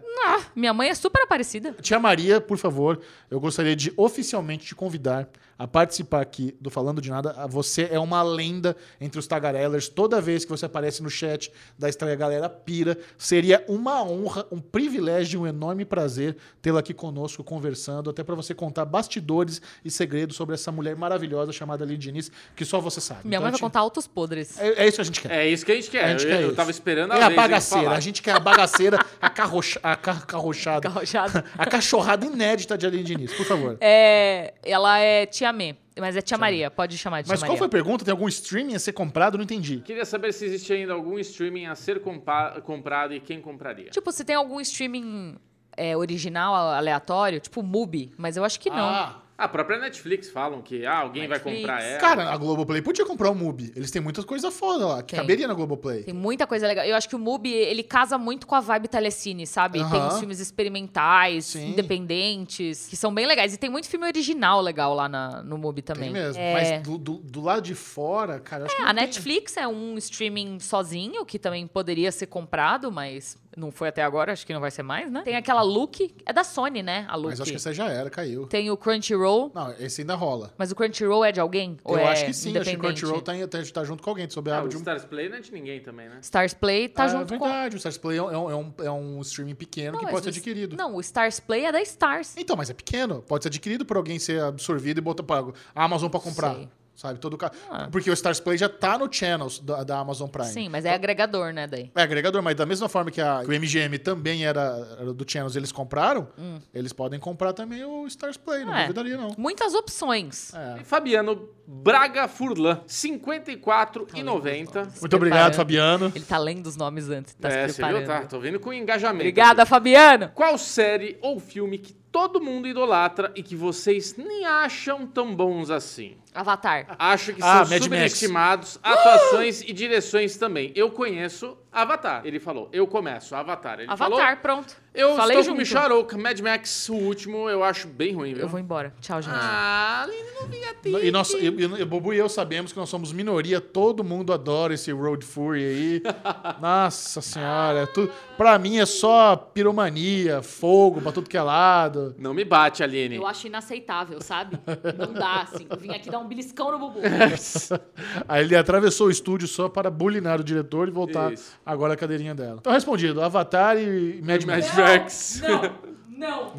Minha mãe é super aparecida. Tia Maria, por favor, eu gostaria de oficialmente te convidar a participar aqui do Falando de Nada. Você é uma lenda entre os tagarellers. Toda vez que você aparece no chat da Estreia Galera Pira, seria uma honra, um privilégio, um enorme prazer tê-la aqui conosco conversando, até para você contar bastidores e segredos sobre essa mulher maravilhosa chamada Lid Diniz, que só você sabe. Minha Então, mãe a vai gente- contar altos podres. É, é isso que a gente quer. É isso que a gente quer. A gente eu, quer eu isso. tava esperando a É a bagaceira. falar. A gente quer a bagaceira, a, carrocha, a ca- carrochada. Carrochada. A cachorrada inédita de Aline Diniz, por favor. É, ela é tia Mas é tia Maria. Pode chamar de Mas tia qual Maria. foi a pergunta? Tem algum streaming a ser comprado? Não entendi. Queria saber se existe ainda algum streaming a ser compa- comprado e quem compraria. Tipo, se tem algum streaming é, original, aleatório, tipo Mubi, mas eu acho que não. Ah, A própria Netflix falam que ah, alguém vai Netflix. comprar ela. cara, a Globoplay podia comprar o Mubi. Eles têm muitas coisas foda lá, que Tem. caberia na Globoplay. Tem muita coisa legal. Eu acho que o Mubi, ele casa muito com a vibe telecine, sabe? Tem Aham. uns filmes experimentais, Sim. independentes, que são bem legais. E tem muito filme original legal lá na- no Mubi também. Tem mesmo. É. Mas do, do- do lado de fora, cara, eu acho que É, não a tem. Netflix é um streaming sozinho, que também poderia ser comprado, mas não foi até agora, acho que não vai ser mais, né? Tem aquela Look, é da Sony, né? A Look. Mas acho que essa já era, caiu. Tem o Crunchyroll, Não, esse ainda rola. mas o Crunchyroll é de alguém? Ou eu é acho que sim, acho que o? Crunchyroll tá, em- tá, tá junto com alguém, sob a Ah, aba o de um... Stars Play não é de ninguém também, né? Stars Play tá Ah, junto com... verdade, o Stars Play é um, é um- é um streaming pequeno que mas pode ser adquirido. Não, o Stars Play é da Stars. Então, mas é pequeno. Pode ser adquirido por alguém ser absorvido e botar para a Amazon pra comprar. Sei. Sabe? Todo ca... Ah. Porque o Stars Play já tá no channels da, da Amazon Prime. Sim, mas é agregador, né, daí? É agregador, mas da mesma forma que, a, que o MGM também era, era do channels eles compraram, eles podem comprar também o Stars Play, não Hum. É. duvidaria não. Muitas opções. É. E Fabiano Braga Furlan, 54,90. Muito obrigado, preparando. Fabiano. Ele tá lendo os nomes antes, tá é, se você viu? preparando. Tá, tô vendo com engajamento. Obrigada, Fabiano! Qual série ou filme que todo mundo idolatra e que vocês nem acham tão bons assim? Avatar. Acho que Ah, são Mad Max. subestimados, atuações e direções também. Eu conheço Avatar. Ele falou, eu começo, Avatar. Ele Avatar, falou, pronto. eu Falei estou junto. com Mad Max, o último, eu acho bem ruim, viu? Eu vou embora. Tchau, gente. Ah, Aline não vinha ter. E, nós, e, e, Bobo e eu sabemos que nós somos minoria, todo mundo adora esse Road Fury aí. Nossa senhora, tu, pra mim é só piromania, fogo pra tudo que é lado. Não me bate, Aline. Eu acho inaceitável, sabe? Não dá, assim. Eu vim aqui dar um beliscão no bubu. Aí ele atravessou o estúdio só para bulinar o diretor e voltar Isso. Agora a cadeirinha dela. Então respondido, Avatar e Mad Mad Max. Max. Não, não.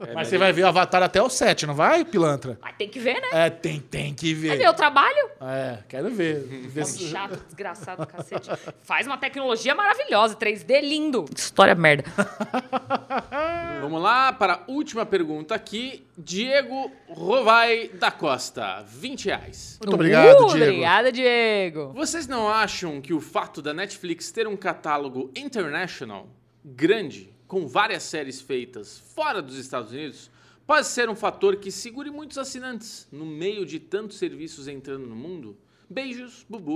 Mas você vai ver Avatar até o 7, não vai, pilantra? Mas tem que ver, né? É, tem, tem que É ver. meu trabalho. É, quero ver. ver se- chato, desgraçado, cacete. Faz uma tecnologia maravilhosa, 3D lindo. História merda. Vamos lá para a última pergunta aqui. Diego Rovai da Costa, 20 reais. Muito obrigado, Uh, Diego. Obrigada, Diego. Vocês não acham que o fato da Netflix ter um catálogo international grande, com várias séries feitas fora dos Estados Unidos, pode ser um fator que segure muitos assinantes no meio de tantos serviços entrando no mundo? Beijos, Bubu,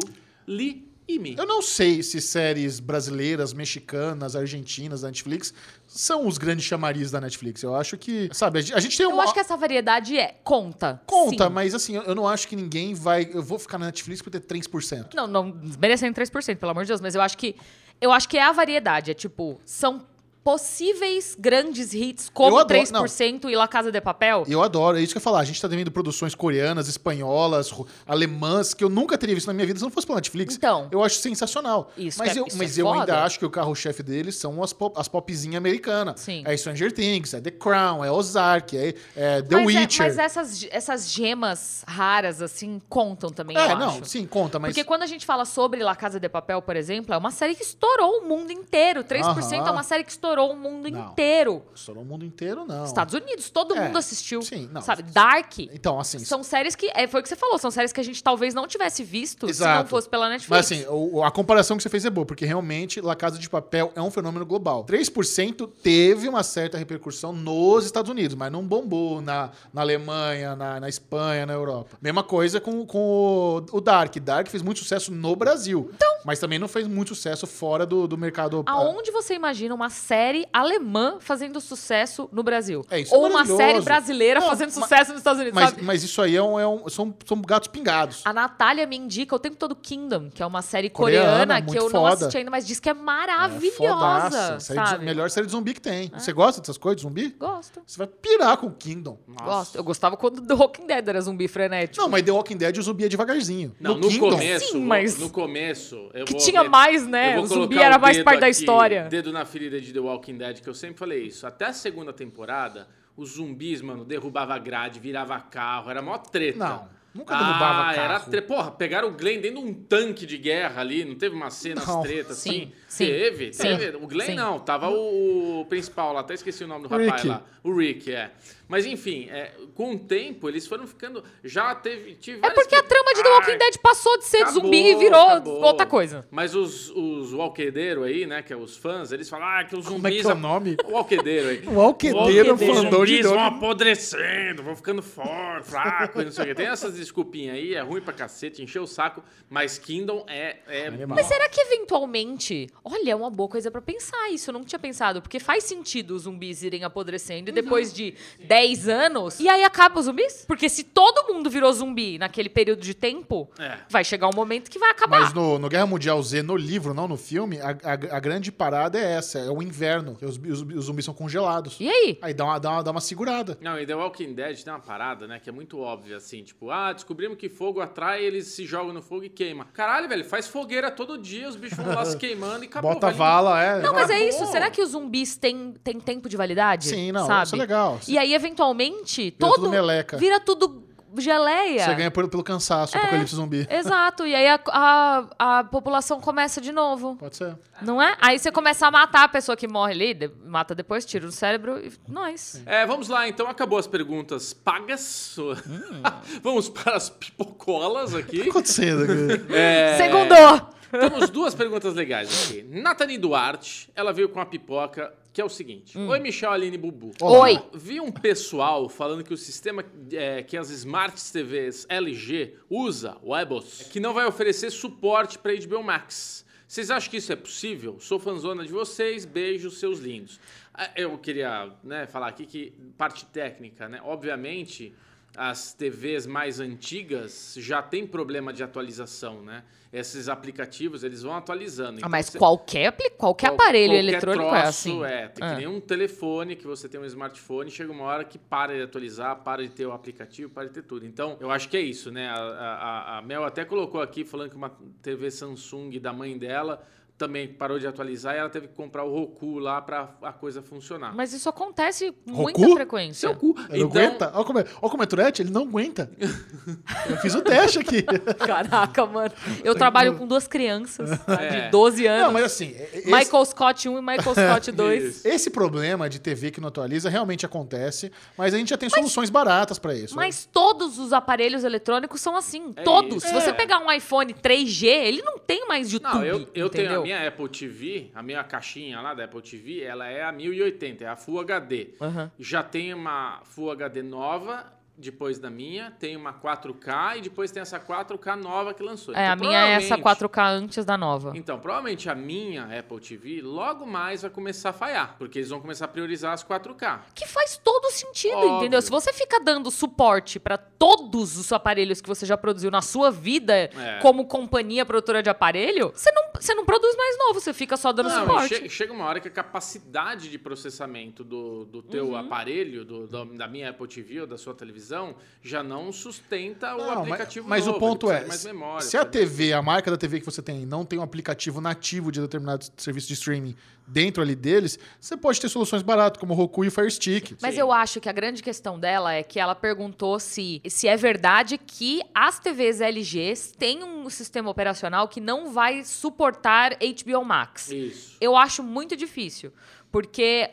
Li e Mi. Eu não sei se séries brasileiras, mexicanas, argentinas da Netflix são os grandes chamariz da Netflix. Eu acho que, sabe, a gente- tem Eu uma... acho que essa variedade é. Conta. Conta, Sim. mas assim, eu- eu não acho que ninguém vai... Eu vou ficar na Netflix por ter 3%. Não, não desmerecendo 3%, pelo amor de Deus, mas eu acho que. Eu acho que é a variedade. É tipo, são possíveis grandes hits como adoro- 3% e La Casa de Papel. Eu adoro, é isso que eu ia falar. A gente tá vendo produções coreanas, espanholas, alemãs, que eu nunca teria visto na minha vida se não fosse pela Netflix. Então. Eu acho sensacional. Isso mas é- eu, isso mas é eu foda. ainda acho que o carro-chefe deles são as, pop, as popzinhas americanas. Sim. É Stranger Things, é The Crown, é Ozark, é, é The mas, é- Witcher. mas essas, essas gemas raras, assim, contam também, É, não, acho. sim, conta, mas... Porque quando a gente fala sobre La Casa de Papel, por exemplo, é uma série que estourou o mundo inteiro. 3% é Aham. uma série que estourou o mundo Não. inteiro. Estourou o mundo inteiro, não. Estados Unidos, todo É, mundo assistiu. sim, não. Sabe? Dark. Então, assim... São séries que. É, foi o que você falou, são séries que a gente talvez não tivesse visto se Exato. não fosse pela Netflix. Mas assim, o- a comparação que você fez é boa, porque realmente La Casa de Papel é um fenômeno global. 3% teve uma certa repercussão nos Estados Unidos, mas não bombou na, na Alemanha, na, na Espanha, na Europa. Mesma coisa com, com o, o Dark. Dark fez muito sucesso no Brasil, mas também não fez muito sucesso fora do, do mercado... Aonde você imagina uma série alemã fazendo sucesso no Brasil? É, isso é Ou uma maravilhoso. série brasileira Não, fazendo mas- sucesso nos Estados Unidos, Mas, sabe? mas isso aí é um, é um- são, são gatos pingados. A Natália me indica o tempo todo Kingdom, que é uma série Coreana, coreana, que eu não foda. assisti ainda, mas diz que é É maravilhosa, fodaça. Série de- melhor série de zumbi que tem. Você gosta dessas coisas de zumbi? Gosto. Você vai pirar com o Kingdom. Gosto. Eu gostava quando The Walking Dead era zumbi frenético. Não, mas The Walking Dead o zumbi é devagarzinho. Não, no, Kingdom, começo, Sim, mas- no começo, eu que vou tinha mais, né? O zumbi era mais parte da história. Dedo na ferida de The Walking Dead, que eu sempre falei isso. Até a segunda temporada, os zumbis, mano, derrubava grade, virava carro, era mó treta. Não, nunca derrubava ah, era carro. tre... Porra, pegaram o Glenn dentro de um tanque de guerra ali, não teve uma cena treta Sim, assim? Sim, Teve, sim, teve. O Glenn sim. não, tava o, o principal lá, até esqueci o nome do rapaz Rick. lá. O Rick, é. Mas enfim, é, com o tempo eles foram ficando. Já teve. É porque a trama de The Ai, Walking Dead passou de ser de Acabou, zumbi e virou acabou. outra coisa. Mas os, os walquedeiros aí, né, que é os fãs, eles falam ah, que os Como é zumbis... que é o nome? O walquedeiro aí. O Walquedeiro Os mandou de zumbis vão apodrecendo, vão ficando fortes, fracos, e não sei o quê. Tem essas desculpinhas aí, é ruim pra cacete, encheu o saco, mas Kingdom é... é. Mas será que eventualmente. Olha, é uma boa coisa pra pensar isso. Eu não tinha pensado. Porque faz sentido os zumbis irem apodrecendo e depois de 10 anos. E aí acaba os zumbis? Porque se todo mundo virou zumbi naquele período de tempo, É. vai chegar um momento que vai acabar. Mas no, no Guerra Mundial Z, no livro, não no filme, a, a- a grande parada é essa: é o inverno. que Os, os- os zumbis são congelados. E aí? Aí dá uma, dá, uma, dá uma segurada. Não, e The Walking Dead tem uma parada, né, que é muito óbvia, assim, tipo, ah, descobrimos que fogo atrai, eles se jogam no fogo e queima. Caralho, velho, faz fogueira todo dia, os bichos vão lá se queimando e acabou. Bota vala, é. Não, mas é isso. Será que os zumbis têm, têm tempo de validade? Sim, não, sabe? isso é legal. E aí, eventualmente, Vira todo. tudo meleca. Vira tudo geleia. Você ganha por- pelo cansaço, apocalipse zumbi. Exato. E aí a, a, a população começa de novo. Pode ser. Não é? Aí você começa a matar a pessoa que morre ali, de- mata depois, tira o cérebro e nós. É, vamos lá, então acabou as perguntas pagas. vamos para as pipocolas O que aqui. tá acontecendo aqui? É, Segundou! Temos duas perguntas legais aqui. Nathalie Duarte, ela veio com a pipoca, que é o seguinte. Oi, Michel, Aline Bubu. Olá. Oi. Vi um pessoal falando que o sistema é, que as Smart TVs LG usa, o EBOS, que não vai oferecer suporte para HBO Max. Vocês acham que isso é possível? Sou fanzona de vocês, beijos, seus lindos. Ah, Eu queria né, falar aqui que parte técnica, né? Obviamente, as TVs mais antigas já tem problema de atualização, né? Esses aplicativos, eles vão atualizando. Ah, Então, mas você- qualquer, qualquer qual- aparelho qualquer eletrônico é troço, assim. É, tem que Ah. nem um telefone que você tem um smartphone, chega uma hora que para de atualizar, para de ter o aplicativo, para de ter tudo. Então, eu acho que é isso, né? A, a- a Mel até colocou aqui falando que uma TV Samsung da mãe dela também parou de atualizar e ela teve que comprar o Roku lá para a coisa funcionar. Mas isso acontece com muita frequência. Seu cu. Ele não aguenta? Olha como é, olha como é Tourette, ele não aguenta. Eu fiz o teste aqui. Caraca, mano. Eu trabalho com duas crianças É. de 12 anos. Não, mas assim, esse, Michael Scott 1 e Michael Scott 2. Isso. esse problema de TV que não atualiza realmente acontece, mas a gente já tem soluções baratas pra isso. Mas todos os aparelhos eletrônicos são assim. É todos. isso. Se você É. pegar um iPhone 3G, ele não tem mais YouTube. Não, eu, eu tenho? Minha Apple TV, a minha caixinha lá da Apple TV, ela é a 1080, é a Full HD. Aham. Já tem uma Full HD nova, depois da minha, tem uma 4K e depois tem essa 4K nova que lançou. É, Então, a minha é essa provavelmente- 4K antes da nova. Então, provavelmente a minha Apple TV logo mais vai começar a falhar, porque eles vão começar a priorizar as 4K. Que faz todo sentido, Óbvio. entendeu? Se você fica dando suporte pra todos os aparelhos que você já produziu na sua vida É. como companhia produtora de aparelho, você não, você não produz mais novo, você fica só dando Não, suporte. che- chega uma hora que a capacidade de processamento do, do teu Uhum. aparelho, do- da- da minha Apple TV ou da sua televisão, já não sustenta o Não, mas- aplicativo mas, novo, o ponto é, memória, se a? TV, a marca da TV que você tem, não tem um aplicativo nativo de determinado serviço de streaming dentro ali deles, você pode ter soluções baratas, como o Roku e o Fire Stick. Mas Sim. eu acho que a grande questão dela é que ela perguntou se, se é verdade que as TVs LGs têm um sistema operacional que não vai suportar HBO Max. Isso. Eu acho muito difícil, porque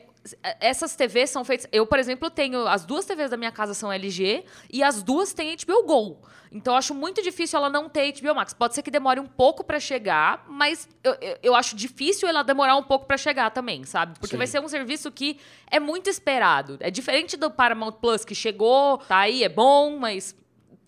essas TVs são feitas. Eu, por exemplo, tenho. As duas TVs da minha casa são LG e as duas têm HBO Go. Então eu acho muito difícil ela não ter HBO Max. Pode ser que demore um pouco pra chegar, mas eu, eu, acho difícil ela demorar um pouco pra chegar também, sabe? Porque Sim. vai ser um serviço que é muito esperado. É diferente do Paramount Plus, que chegou, tá aí, é bom, mas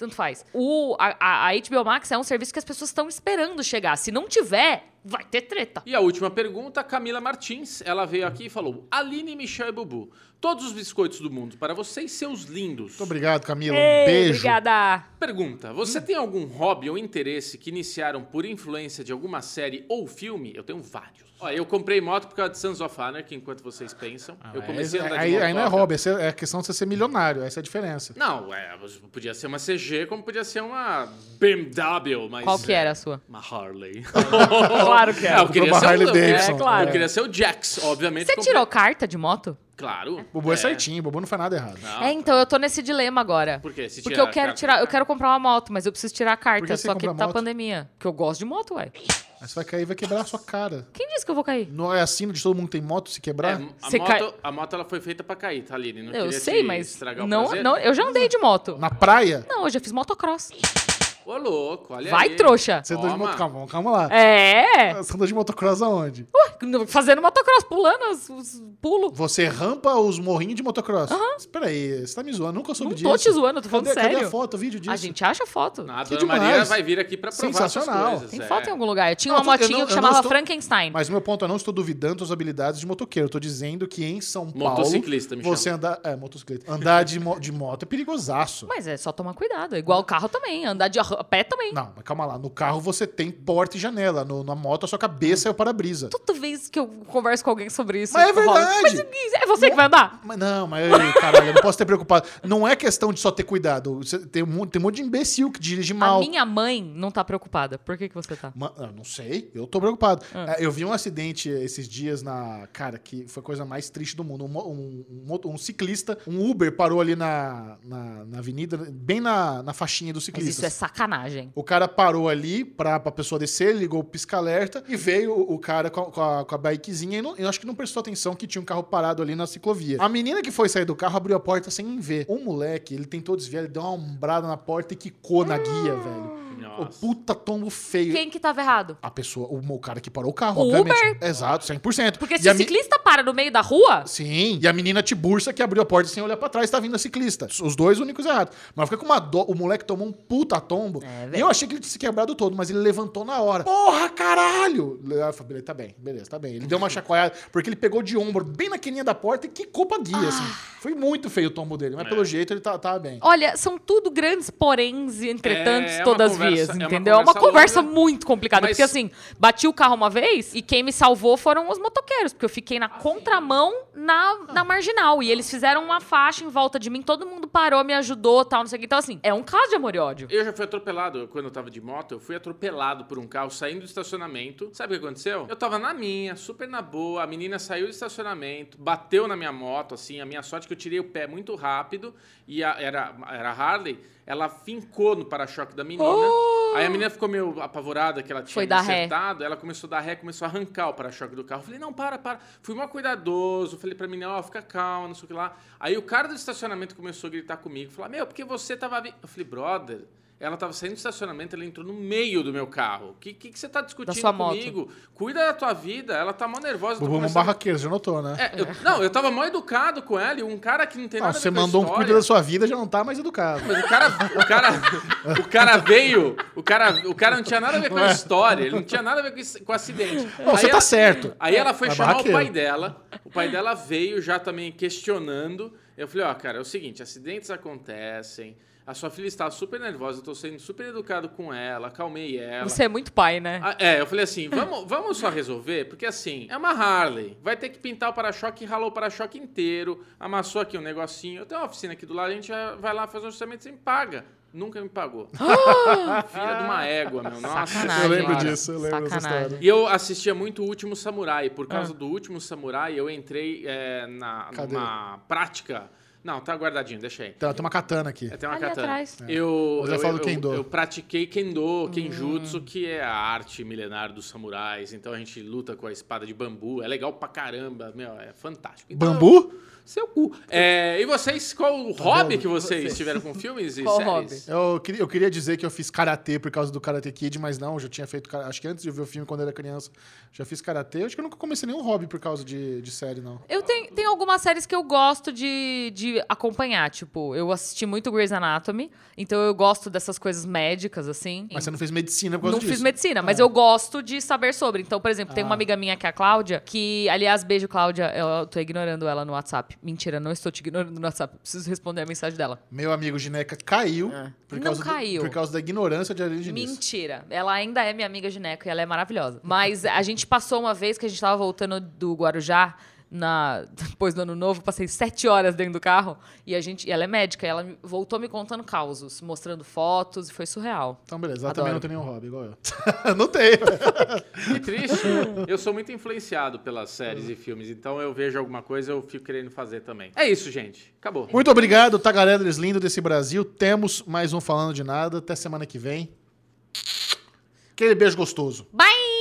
tanto faz. O, a, a- HBO Max é um serviço que as pessoas estão esperando chegar. Se não tiver, vai ter treta. E a última pergunta, Camila Martins. Ela veio aqui e falou: Aline, Michel e Bubu, todos os biscoitos do mundo para vocês, seus lindos. Muito obrigado, Camila. Um Ei, beijo. Obrigada. Pergunta: Você tem algum hobby ou interesse que iniciaram por influência de alguma série ou filme? Eu tenho vários. Ó, eu comprei moto por causa de Sons of Anarchy, enquanto vocês pensam. eu comecei a andar de aí, aí não é hobby, é a questão de você ser milionário, essa é a diferença. Não, é, podia ser uma CG, como podia ser uma BMW, mas... Qual que é, era a sua? Uma Harley. Claro que Ah, eu queria uma ser o- Harley Davidson. É, claro. Eu queria ser o Jax, obviamente. Você comprei- tirou carta de moto? Claro. O Bobo é, certinho, o Bobo não faz nada errado. Não, é, então eu tô nesse dilema agora. Por quê? Se Porque tirar eu quero carta- tirar, eu quero comprar uma moto, mas eu preciso tirar a carta, que só que tá moto? pandemia. Porque eu gosto de moto, ué. Aí você vai cair e vai quebrar a sua cara. Quem disse que eu vou cair? Não é assim de todo mundo tem moto se quebrar? É, a, Você moto, cai- a moto ela foi feita pra cair, tá, Aline? Não Eu queria sei, te mas estragar o não, prazer. não, eu já andei de moto. Na praia? Não, eu já fiz motocross. Ô, louco, olha Vai, aí. trouxa. Você andou de Toma. moto, calma, calma lá. É. Você andou de motocross aonde? Ué, fazendo motocross, pulando os, os pulos. Você rampa os morrinhos de motocross? Espera aí, você tá me zoando, nunca soube Não disso. tô te zoando, eu tô falando cadê, sério. Cadê a foto, o vídeo disso? A gente acha foto. Ah, A Que dona Maria demais. vai vir aqui pra provar essas Sensacional. coisas. Tem é. foto em algum lugar. Eu tinha Não, uma eu tô- eu motinha não- que eu não chamava estou- Frankenstein. Mas meu ponto, eu não estou duvidando das habilidades de motoqueiro. Eu tô dizendo que em São Paulo. Motociclista, me Você andar. É, motocicleta. Andar de, mo- de moto é perigosaço. Mas é só tomar cuidado. Igual o carro também. Andar de a pé também. Não, mas calma lá. No carro você tem porta e janela. No, na moto a sua cabeça é o para-brisa. Toda vez que eu converso com alguém sobre isso. Mas é verdade. Mas é você que vai andar? Mas não, mas caralho, eu não posso ter preocupado. Não é questão de só ter cuidado. Você tem, um, monte- tem um monte de imbecil que dirige A mal. minha mãe não tá preocupada. Por que, que você tá? Ma- eu não sei, eu tô preocupado. Ah. É, Eu vi um acidente esses dias na. Cara, que foi a coisa mais triste do mundo. Um, um- um um ciclista, um Uber parou ali na, na, na avenida, bem na, na faixinha do ciclista. isso é sacanagem. O cara parou ali pra, pra pessoa descer, ligou o pisca-alerta e veio o, o cara com a, com a, com a bikezinha e não, eu acho que não prestou atenção que tinha um carro parado ali na ciclovia. A menina que foi sair do carro abriu a porta sem ver. O moleque, ele tentou desviar, ele deu uma ombrada na porta e quicou na guia, velho. O puta tombo feio. Quem que tava errado? A pessoa, o, o cara que parou o carro, O obviamente. Exato, 100%. Porque E se a o mi- ciclista para no meio da rua, Sim, e a menina Tiburcia que abriu a porta sem olhar pra trás, tá vindo a ciclista. Os dois únicos errados. Mas fica com uma. O moleque tomou um puta tombo. É, e eu achei que ele tinha se quebrado todo, mas ele levantou na hora. Porra, caralho! Eu falei, beleza, tá bem, beleza, tá bem. Ele deu uma chacoalhada, porque ele pegou de ombro bem na quininha da porta e quicou pra guia, assim. Ah. Foi muito feio o tombo dele, mas pelo jeito ele tá, tá bem. olha, são tudo grandes poréns e entretantos É, é todas conversa- é uma entendeu? É uma conversa longa, muito complicada. mas- Porque assim, bati o carro uma vez e quem me salvou foram os motoqueiros, porque eu fiquei na contramão na, na marginal. E eles fizeram uma faixa em volta de mim, todo mundo parou, me ajudou tal, não sei o que. Então, assim, é um caso de amor e ódio. Eu já fui atropelado quando eu tava de moto. Eu fui atropelado por um carro saindo do estacionamento. Sabe o que aconteceu? Eu tava na minha, super na boa. A menina saiu do estacionamento, bateu na minha moto, assim. A minha sorte é que eu tirei o pé muito rápido. E a- era, era Harley. Ela fincou no para-choque da menina. Aí a menina ficou meio apavorada que ela tinha Foi dar ré. acertado. Ela começou a dar ré, começou a arrancar o para-choque do carro. Eu falei, não, para, para. Fui mal cuidadoso. Falei pra menina, ó, fica calma, não sei o que lá. Aí o cara do estacionamento começou a gritar comigo. Falar, meu, porque você tava... vi-" Eu falei, brother... Ela tava saindo do estacionamento, ela entrou no meio do meu carro. O que, que, que você tá discutindo sua moto. comigo? Cuida da tua vida. Ela tá mó nervosa. Bubu um começando- barraqueiro, já notou, né? É, eu- não, eu tava mó educado com ela e um cara que não tem Não, nada a ver você mandou um cuida da sua vida, já não tá mais educado. Mas o cara, o cara, o cara veio, o cara, o cara não tinha nada a ver com a história, ele não tinha nada a ver com, isso- com o acidente. Não, você Aí tá ela- certo. Aí ela foi É chamar o pai dela. O pai dela veio já também questionando. Eu falei, ó, cara, é o seguinte, acidentes acontecem. A sua filha está super nervosa, eu tô sendo super educado com ela, acalmei ela. Você é muito pai, né? Ah, é, eu falei assim, vamos, vamos só resolver, porque assim, é uma Harley, vai ter que pintar o para-choque, ralou o para-choque inteiro, amassou aqui um negocinho, eu tenho uma oficina aqui do lado, a gente já vai lá fazer um orçamento sem paga. Nunca me pagou. Filha de uma égua, meu. Nossa Sacanagem. Eu lembro disso, eu lembro dessa história. E eu assistia muito o Último Samurai. Por Ah. causa do Último Samurai, eu entrei é, na, Cadê? numa prática. Não, tá guardadinho, deixa aí. Tem tem uma katana aqui. É, tem uma Ali katana. atrás. Eu, Mas eu eu, falo eu- Kendo. eu pratiquei Kendo, Kenjutsu, Hum. que é a arte milenar dos samurais. Então a gente luta com a espada de bambu. É legal pra caramba, meu, é fantástico. Então, Bambu? Seu cu. É, e vocês, qual o hobby vendo? que vocês tiveram com filmes e Qual séries? Eu queria, eu queria dizer que eu fiz karatê por causa do Karate Kid, mas não, eu já tinha feito. Acho que antes de eu ver o filme, quando eu era criança, já fiz karatê. Acho que eu nunca comecei nenhum hobby por causa de, de série, não. Eu tenho, tenho algumas séries que eu gosto de, de acompanhar. Tipo, eu assisti muito Grey's Anatomy, então eu gosto dessas coisas médicas, assim. Mas você não fez medicina por causa Não disso. fiz medicina, mas É. eu gosto de saber sobre. Então, por exemplo, tem uma Ah. amiga minha que é a Cláudia, que, aliás, beijo, Cláudia. Eu tô ignorando ela no WhatsApp. Mentira, não estou te ignorando no WhatsApp. Preciso responder a mensagem dela. Meu amigo Gineca caiu, É. por, Não causa do- caiu. por causa da ignorância de Aline Diniz. Mentira. Ela ainda é minha amiga gineco e ela é maravilhosa. Mas a gente passou uma vez que a gente tava voltando do Guarujá. Na, depois do ano novo, passei sete horas dentro do carro e a gente. E ela é médica, e ela me- voltou me contando causos, mostrando fotos, e foi surreal. Então, beleza. Ela Adoro. também não tem nenhum hobby, igual eu. não tem. Que triste. eu sou muito influenciado pelas séries e filmes, então eu vejo alguma coisa eu fico querendo fazer também. É isso, gente. Acabou. Muito obrigado, tagarelas lindo desse Brasil. Temos mais um Falando de Nada. Até semana que vem. Aquele beijo gostoso. Bye!